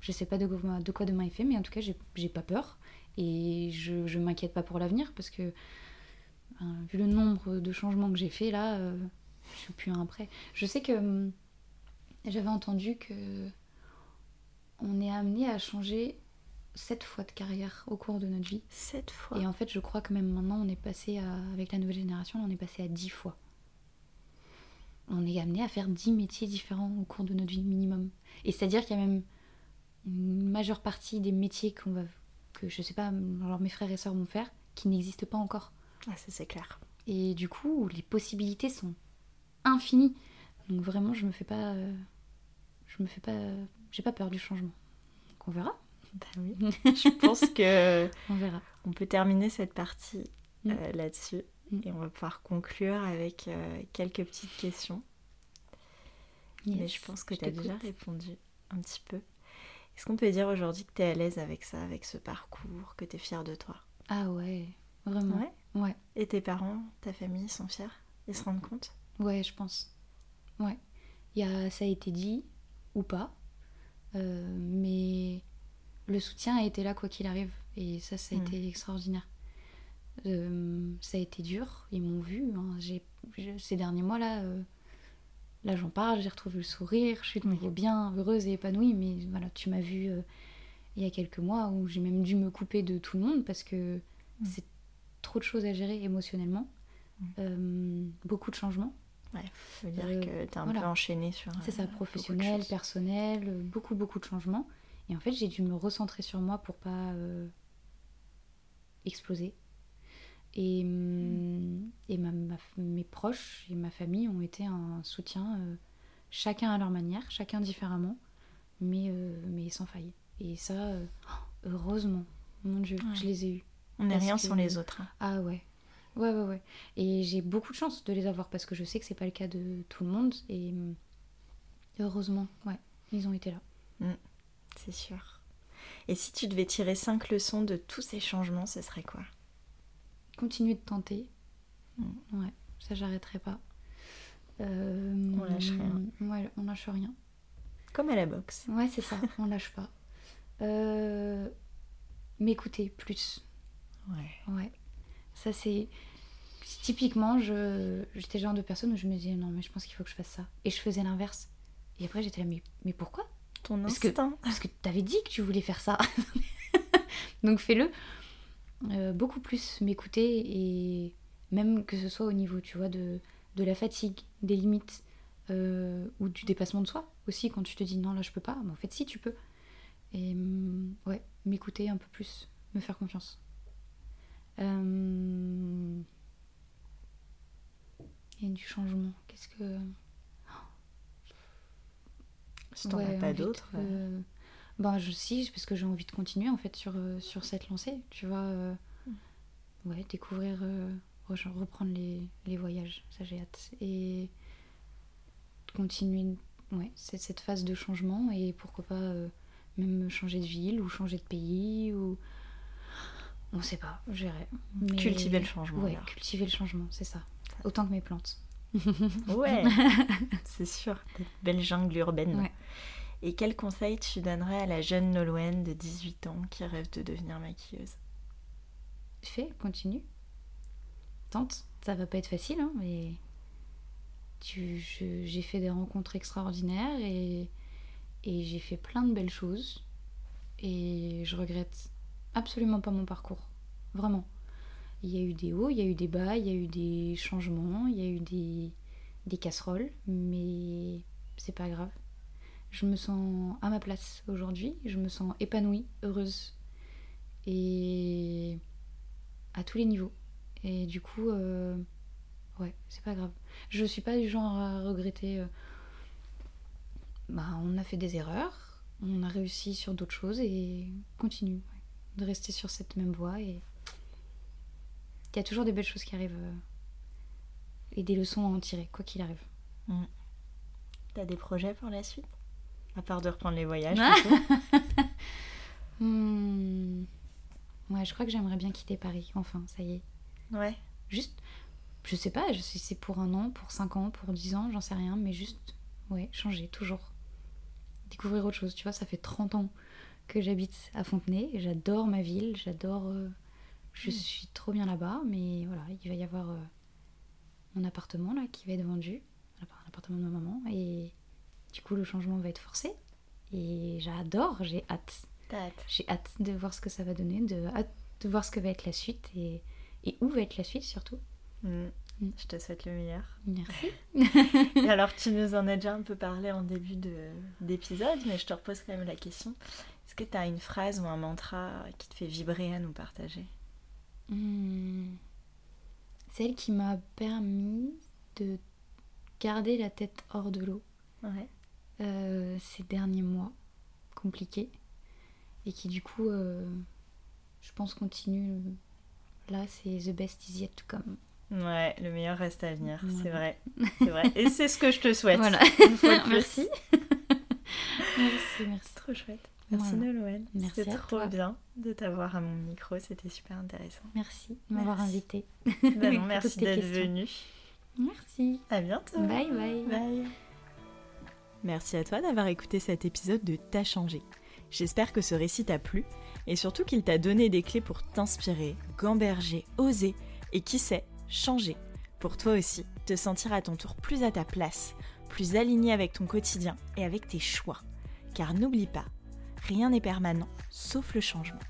Je sais pas de quoi, de quoi demain est fait, mais en tout cas, j'ai pas peur. Et je ne m'inquiète pas pour l'avenir parce que, vu le nombre de changements que j'ai fait là, euh, je suis plus un prêt. Je sais que hum, j'avais entendu que on est amené à changer sept fois de carrière au cours de notre vie. Sept fois. Et en fait, je crois que même maintenant, on est passé à, avec la nouvelle génération, on est passé à dix fois. On est amené à faire dix métiers différents au cours de notre vie minimum. Et c'est-à-dire qu'il y a même une majeure partie des métiers qu'on va que je sais pas, alors mes frères et sœurs vont faire, qui n'existent pas encore. Ah, ça c'est clair. Et du coup, les possibilités sont infinies. Donc vraiment, je me fais pas, je me fais pas, j'ai pas peur du changement. Donc on verra. Bah oui. je pense que on verra. On peut terminer cette partie mm. euh, là-dessus mm. et on va pouvoir conclure avec euh, quelques petites questions. Mais je pense que tu as déjà répondu un petit peu. Est-ce qu'on peut dire aujourd'hui que tu es à l'aise avec ça, avec ce parcours, que tu es fière de toi? Ah ouais, vraiment. Ouais. Ouais. Et tes parents, ta famille sont fiers Ils se rendent compte? Ouais, je pense. Ouais. Y a, ça a été dit ou pas, euh, mais le soutien a été là quoi qu'il arrive. Et ça, ça a hmm. été extraordinaire. Euh, ça a été dur, ils m'ont vu. Hein. ces derniers mois-là, euh, Là, j'en parle, j'ai retrouvé le sourire, je suis de nouveau bien, heureuse et épanouie. Mais voilà, tu m'as vu il y a quelques mois où j'ai même dû me couper de tout le monde parce que mm. c'est trop de choses à gérer émotionnellement. Euh, beaucoup de changements. Ouais, ça veut dire euh, que tu es un peu enchaîné sur. C'est ça, professionnel, personnel, beaucoup, beaucoup de changements. Et en fait, j'ai dû me recentrer sur moi pour pas exploser. Et, mm, et ma, mes proches et ma famille ont été un soutien, euh, chacun à leur manière, chacun différemment, mais, euh, mais sans faille. Et ça, euh, heureusement, mon Dieu, je les ai eus. On n'est rien sans les autres. Hein. Ah ouais. Ouais, ouais, ouais. Et j'ai beaucoup de chance de les avoir parce que je sais que c'est pas le cas de tout le monde. Et hum, heureusement, ouais, ils ont été là. C'est sûr. Et si tu devais tirer cinq leçons de tous ces changements, ce serait quoi? Continuer de tenter. Mm. Ouais, ça j'arrêterai pas. Euh, On lâche rien. Ouais, on lâche rien. Comme à la boxe. Ouais, c'est ça, on lâche pas. Euh, M'écouter plus. Ouais. Ouais. Ça, c'est. Typiquement, je... j'étais le genre de personne où je me disais non, mais je pense qu'il faut que je fasse ça. Et je faisais l'inverse. Et après, j'étais là, mais, mais pourquoi? Ton Parce que- instinct. Parce que t'avais dit que tu voulais faire ça. Donc fais-le. Euh, beaucoup plus m'écouter et même que ce soit au niveau, tu vois, de, de la fatigue, des limites euh, ou du dépassement de soi aussi quand tu te dis non là je peux pas, mais en fait si tu peux. Et hum, ouais, m'écouter un peu plus, me faire confiance. Euh, Et du changement, qu'est-ce que... Si t'en Ouais, as pas d'autres. euh, Ben, je si, parce que j'ai envie de continuer en fait sur, euh, sur cette lancée, tu vois. euh, ouais, découvrir, re- reprendre les, les voyages, ça j'ai hâte. Et continuer ouais, c'est cette phase de changement et pourquoi pas même changer de ville ou changer de pays ou. On sait pas, je. Mais- Cultiver le changement. Ouais, alors. cultiver le changement, c'est ça. Autant que mes plantes. Ouais, c'est sûr. Belle jungle urbaine. Ouais. Et quel conseil tu donnerais à la jeune Nolwenn de 18 ans qui rêve de devenir maquilleuse? Fais, continue. Tente. Ça va pas être facile, hein, mais tu, je- j'ai fait des rencontres extraordinaires et, et j'ai fait plein de belles choses. Et je regrette absolument pas mon parcours. Vraiment. Il y a eu des hauts, il y a eu des bas, il y a eu des changements, il y a eu des, des casseroles, mais c'est pas grave. Je me sens à ma place aujourd'hui, je me sens épanouie, heureuse. Et à tous les niveaux. Et du coup, euh, ouais, c'est pas grave. Je suis pas du genre à regretter. euh, bah, on a fait des erreurs, on a réussi sur d'autres choses et continue de rester sur cette même voie. Et il y a toujours des belles choses qui arrivent euh, et des leçons à en tirer, quoi qu'il arrive. T'as des projets pour la suite? À part de reprendre les voyages. Hmm. Ouais, je crois que j'aimerais bien quitter Paris, enfin, ça y est. Ouais. Juste, je sais pas, je sais si c'est pour un an, pour cinq ans, pour dix ans, j'en sais rien, mais juste, ouais, changer, toujours. Découvrir autre chose, tu vois, ça fait 30 ans que j'habite à Fontenay, j'adore ma ville, j'adore... euh, je Mm. suis trop bien là-bas, mais voilà, il va y avoir euh, mon appartement, là, qui va être vendu, l'appart- l'appartement de ma maman, et du coup, le changement va être forcé, et j'adore, j'ai hâte. J'ai hâte de voir ce que ça va donner, de hâte de voir ce que va être la suite, et, et où va être la suite, surtout. Mm. Mm. Je te souhaite le meilleur. Merci. Et alors, tu nous en as déjà un peu parlé en début de- d'épisode, mais je te repose quand même la question. Est-ce que tu as une phrase ou un mantra qui te fait vibrer à nous partager? Hmm. Celle qui m'a permis de garder la tête hors de l'eau Ouais. euh, ces derniers mois compliqués et qui du coup, euh, je pense, continue. Là, c'est The Best Is Yet to Come. Ouais, le meilleur reste à venir, c'est vrai. C'est vrai. Et c'est ce que je te souhaite. Voilà. Une fois de plus. merci. merci, merci. Trop chouette. Merci Voilà. Nolwenn. Merci C'était trop toi. bien de t'avoir à mon micro, c'était super intéressant. Merci de m'avoir invité. Bah non, merci d'être venue. Merci. À bientôt. Bye bye. Bye. Merci à toi d'avoir écouté cet épisode de T'as changé. J'espère que ce récit t'a plu et surtout qu'il t'a donné des clés pour t'inspirer, gamberger, oser et qui sait, changer. Pour toi aussi, te sentir à ton tour plus à ta place, plus aligné avec ton quotidien et avec tes choix. Car n'oublie pas, rien n'est permanent sauf le changement.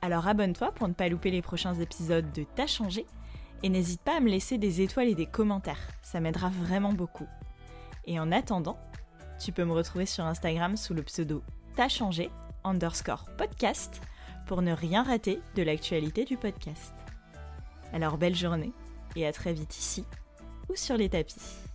Alors abonne-toi pour ne pas louper les prochains épisodes de T'as changé et n'hésite pas à me laisser des étoiles et des commentaires, ça m'aidera vraiment beaucoup. Et en attendant, tu peux me retrouver sur Instagram sous le pseudo T'as changé underscore podcast pour ne rien rater de l'actualité du podcast. Alors belle journée et à très vite ici ou sur les tapis.